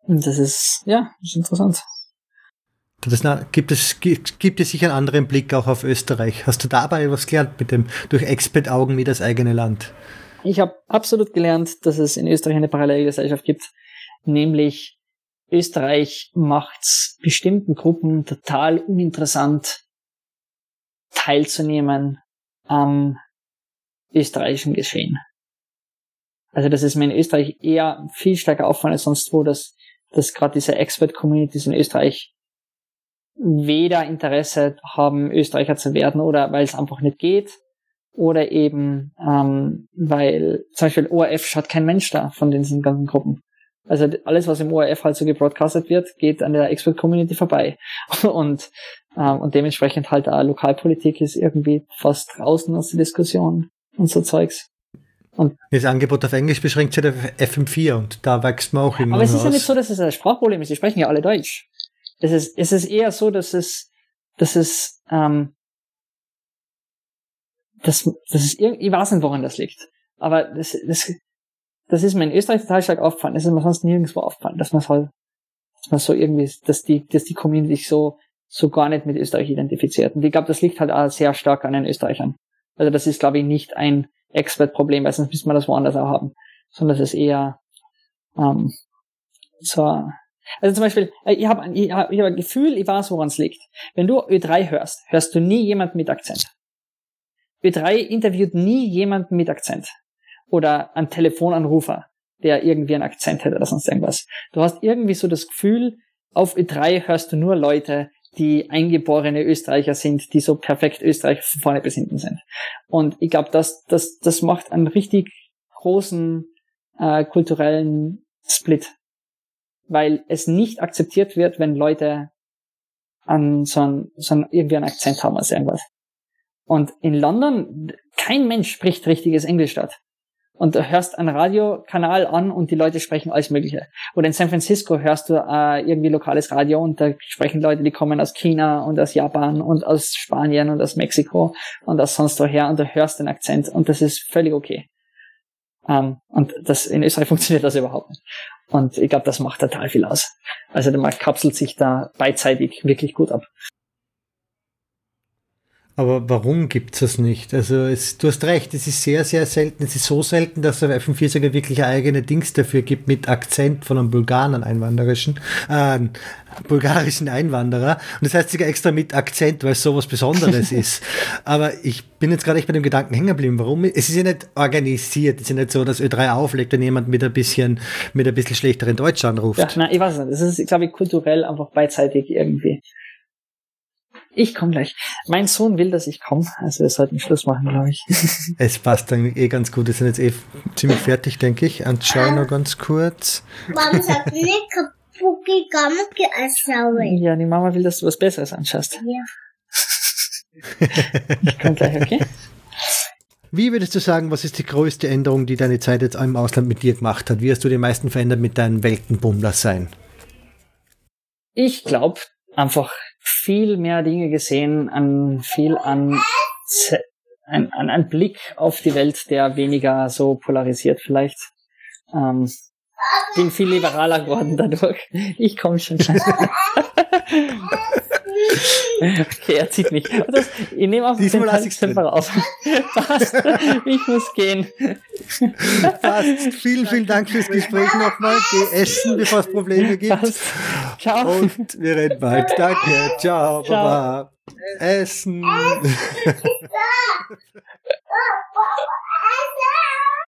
Und das ist, ja, das ist interessant. Das, gibt, es, gibt es sicher einen anderen Blick auch auf Österreich? Hast du dabei was gelernt mit dem durch Expert-Augen wie das eigene Land? Ich habe absolut gelernt, dass es in Österreich eine Parallelgesellschaft gibt, nämlich Österreich macht bestimmten Gruppen total uninteressant teilzunehmen am österreichischen Geschehen. Also das ist mir in Österreich eher viel stärker auffallen als sonst wo, dass, dass gerade diese Expert-Communities in Österreich weder Interesse haben, Österreicher zu werden oder weil es einfach nicht geht oder eben ähm, weil zum Beispiel ORF schaut kein Mensch da von diesen ganzen Gruppen. Also alles, was im ORF halt so gebroadcastet wird, geht an der Expert-Community vorbei. [LAUGHS] Und, ähm, und dementsprechend halt auch Lokalpolitik ist irgendwie fast draußen aus der Diskussion und so Zeugs. Und das Angebot auf Englisch beschränkt sich auf FM4 und da wächst man auch immer. Aber es ist ja nicht so, dass es ein Sprachproblem ist. Sie sprechen ja alle Deutsch. Es ist, es ist eher so, dass es, dass es, ähm, dass es irgendwie, ich weiß nicht, woran das liegt. Aber das, das, das ist mir in Österreich total stark aufgefallen. Das ist mir sonst nirgendwo aufgefallen, dass man halt, dass man so irgendwie, dass die, dass die Community sich so, so gar nicht mit Österreich identifiziert. Und ich glaube, das liegt halt auch sehr stark an den Österreichern. Also das ist, glaube ich, nicht ein, Expert-Problem, weil sonst müsste man das woanders auch haben. Sondern es ist eher ähm, so. Also zum Beispiel, äh, ich habe ich hab, ich hab ein Gefühl, ich weiß, woran es liegt. Wenn du Ö3 hörst, hörst du nie jemanden mit Akzent. Ö3 interviewt nie jemanden mit Akzent. Oder einen Telefonanrufer, der irgendwie einen Akzent hätte oder sonst irgendwas. Du hast irgendwie so das Gefühl, auf Ö3 hörst du nur Leute, die eingeborene Österreicher sind, die so perfekt Österreich von vorne bis hinten sind. Und ich glaube, das, das, das macht einen richtig großen äh, kulturellen Split, weil es nicht akzeptiert wird, wenn Leute an so einen, so einen, irgendwie einen Akzent haben als irgendwas. Und in London, kein Mensch spricht richtiges Englisch dort und du hörst einen Radiokanal an und die Leute sprechen alles Mögliche. Oder in San Francisco hörst du äh, irgendwie lokales Radio und da sprechen Leute, die kommen aus China und aus Japan und aus Spanien und aus Mexiko und aus sonst woher und du hörst den Akzent und das ist völlig okay. Ähm, und das in Österreich [LAUGHS] funktioniert das überhaupt nicht. Und ich glaube, das macht total viel aus. Also der Markt kapselt sich da beidseitig wirklich gut ab. Aber warum gibt es das nicht? Also es, du hast recht, es ist sehr, sehr selten. Es ist so selten, dass der F45er wirklich eigene Dings dafür gibt mit Akzent von einem Bulgaren, einwanderischen, äh, bulgarischen Einwanderer. Und das heißt sogar extra mit Akzent, weil es sowas Besonderes [LAUGHS] ist. Aber ich bin jetzt gerade echt bei dem Gedanken hängen geblieben. Warum? Es ist ja nicht organisiert. Es ist ja nicht so, dass Ö3 auflegt, wenn jemand mit ein bisschen, mit ein bisschen schlechteren Deutsch anruft. Ja, nein, ich weiß nicht. Es ist, glaube ich, kulturell einfach beidseitig irgendwie. Ich komme gleich. Mein Sohn will, dass ich komme. Also wir sollten Schluss machen, glaube ich. [LAUGHS] es passt dann eh ganz gut. Wir sind jetzt eh ziemlich fertig, denke ich. Und schau noch ganz kurz. Mama sagt nicht kaputt anschauen. Ja, die Mama will, dass du was Besseres anschaust. Ja. [LAUGHS] Ich komme gleich, okay? Wie würdest du sagen, was ist die größte Änderung, die deine Zeit jetzt im Ausland mit dir gemacht hat? Wie hast du die meisten verändert mit deinem Weltenbummler sein? Ich glaube, einfach viel mehr Dinge gesehen, an viel an, an, an, an Blick auf die Welt, der weniger so polarisiert vielleicht. Ähm, bin viel liberaler geworden dadurch. Ich komme schon. [LAUGHS] [LAUGHS] Okay, er zieht mich. Das, ich nehme auch Diesmal den lass ich's drin. Temper auf. [LAUGHS] Passt. Ich muss gehen. Passt. Vielen, vielen Dank fürs Gespräch nochmal. Geh essen, bevor es Probleme gibt. Passt. Ciao. Und wir reden bald. Danke. Ciao. Ciao. Baba. Essen. [LAUGHS]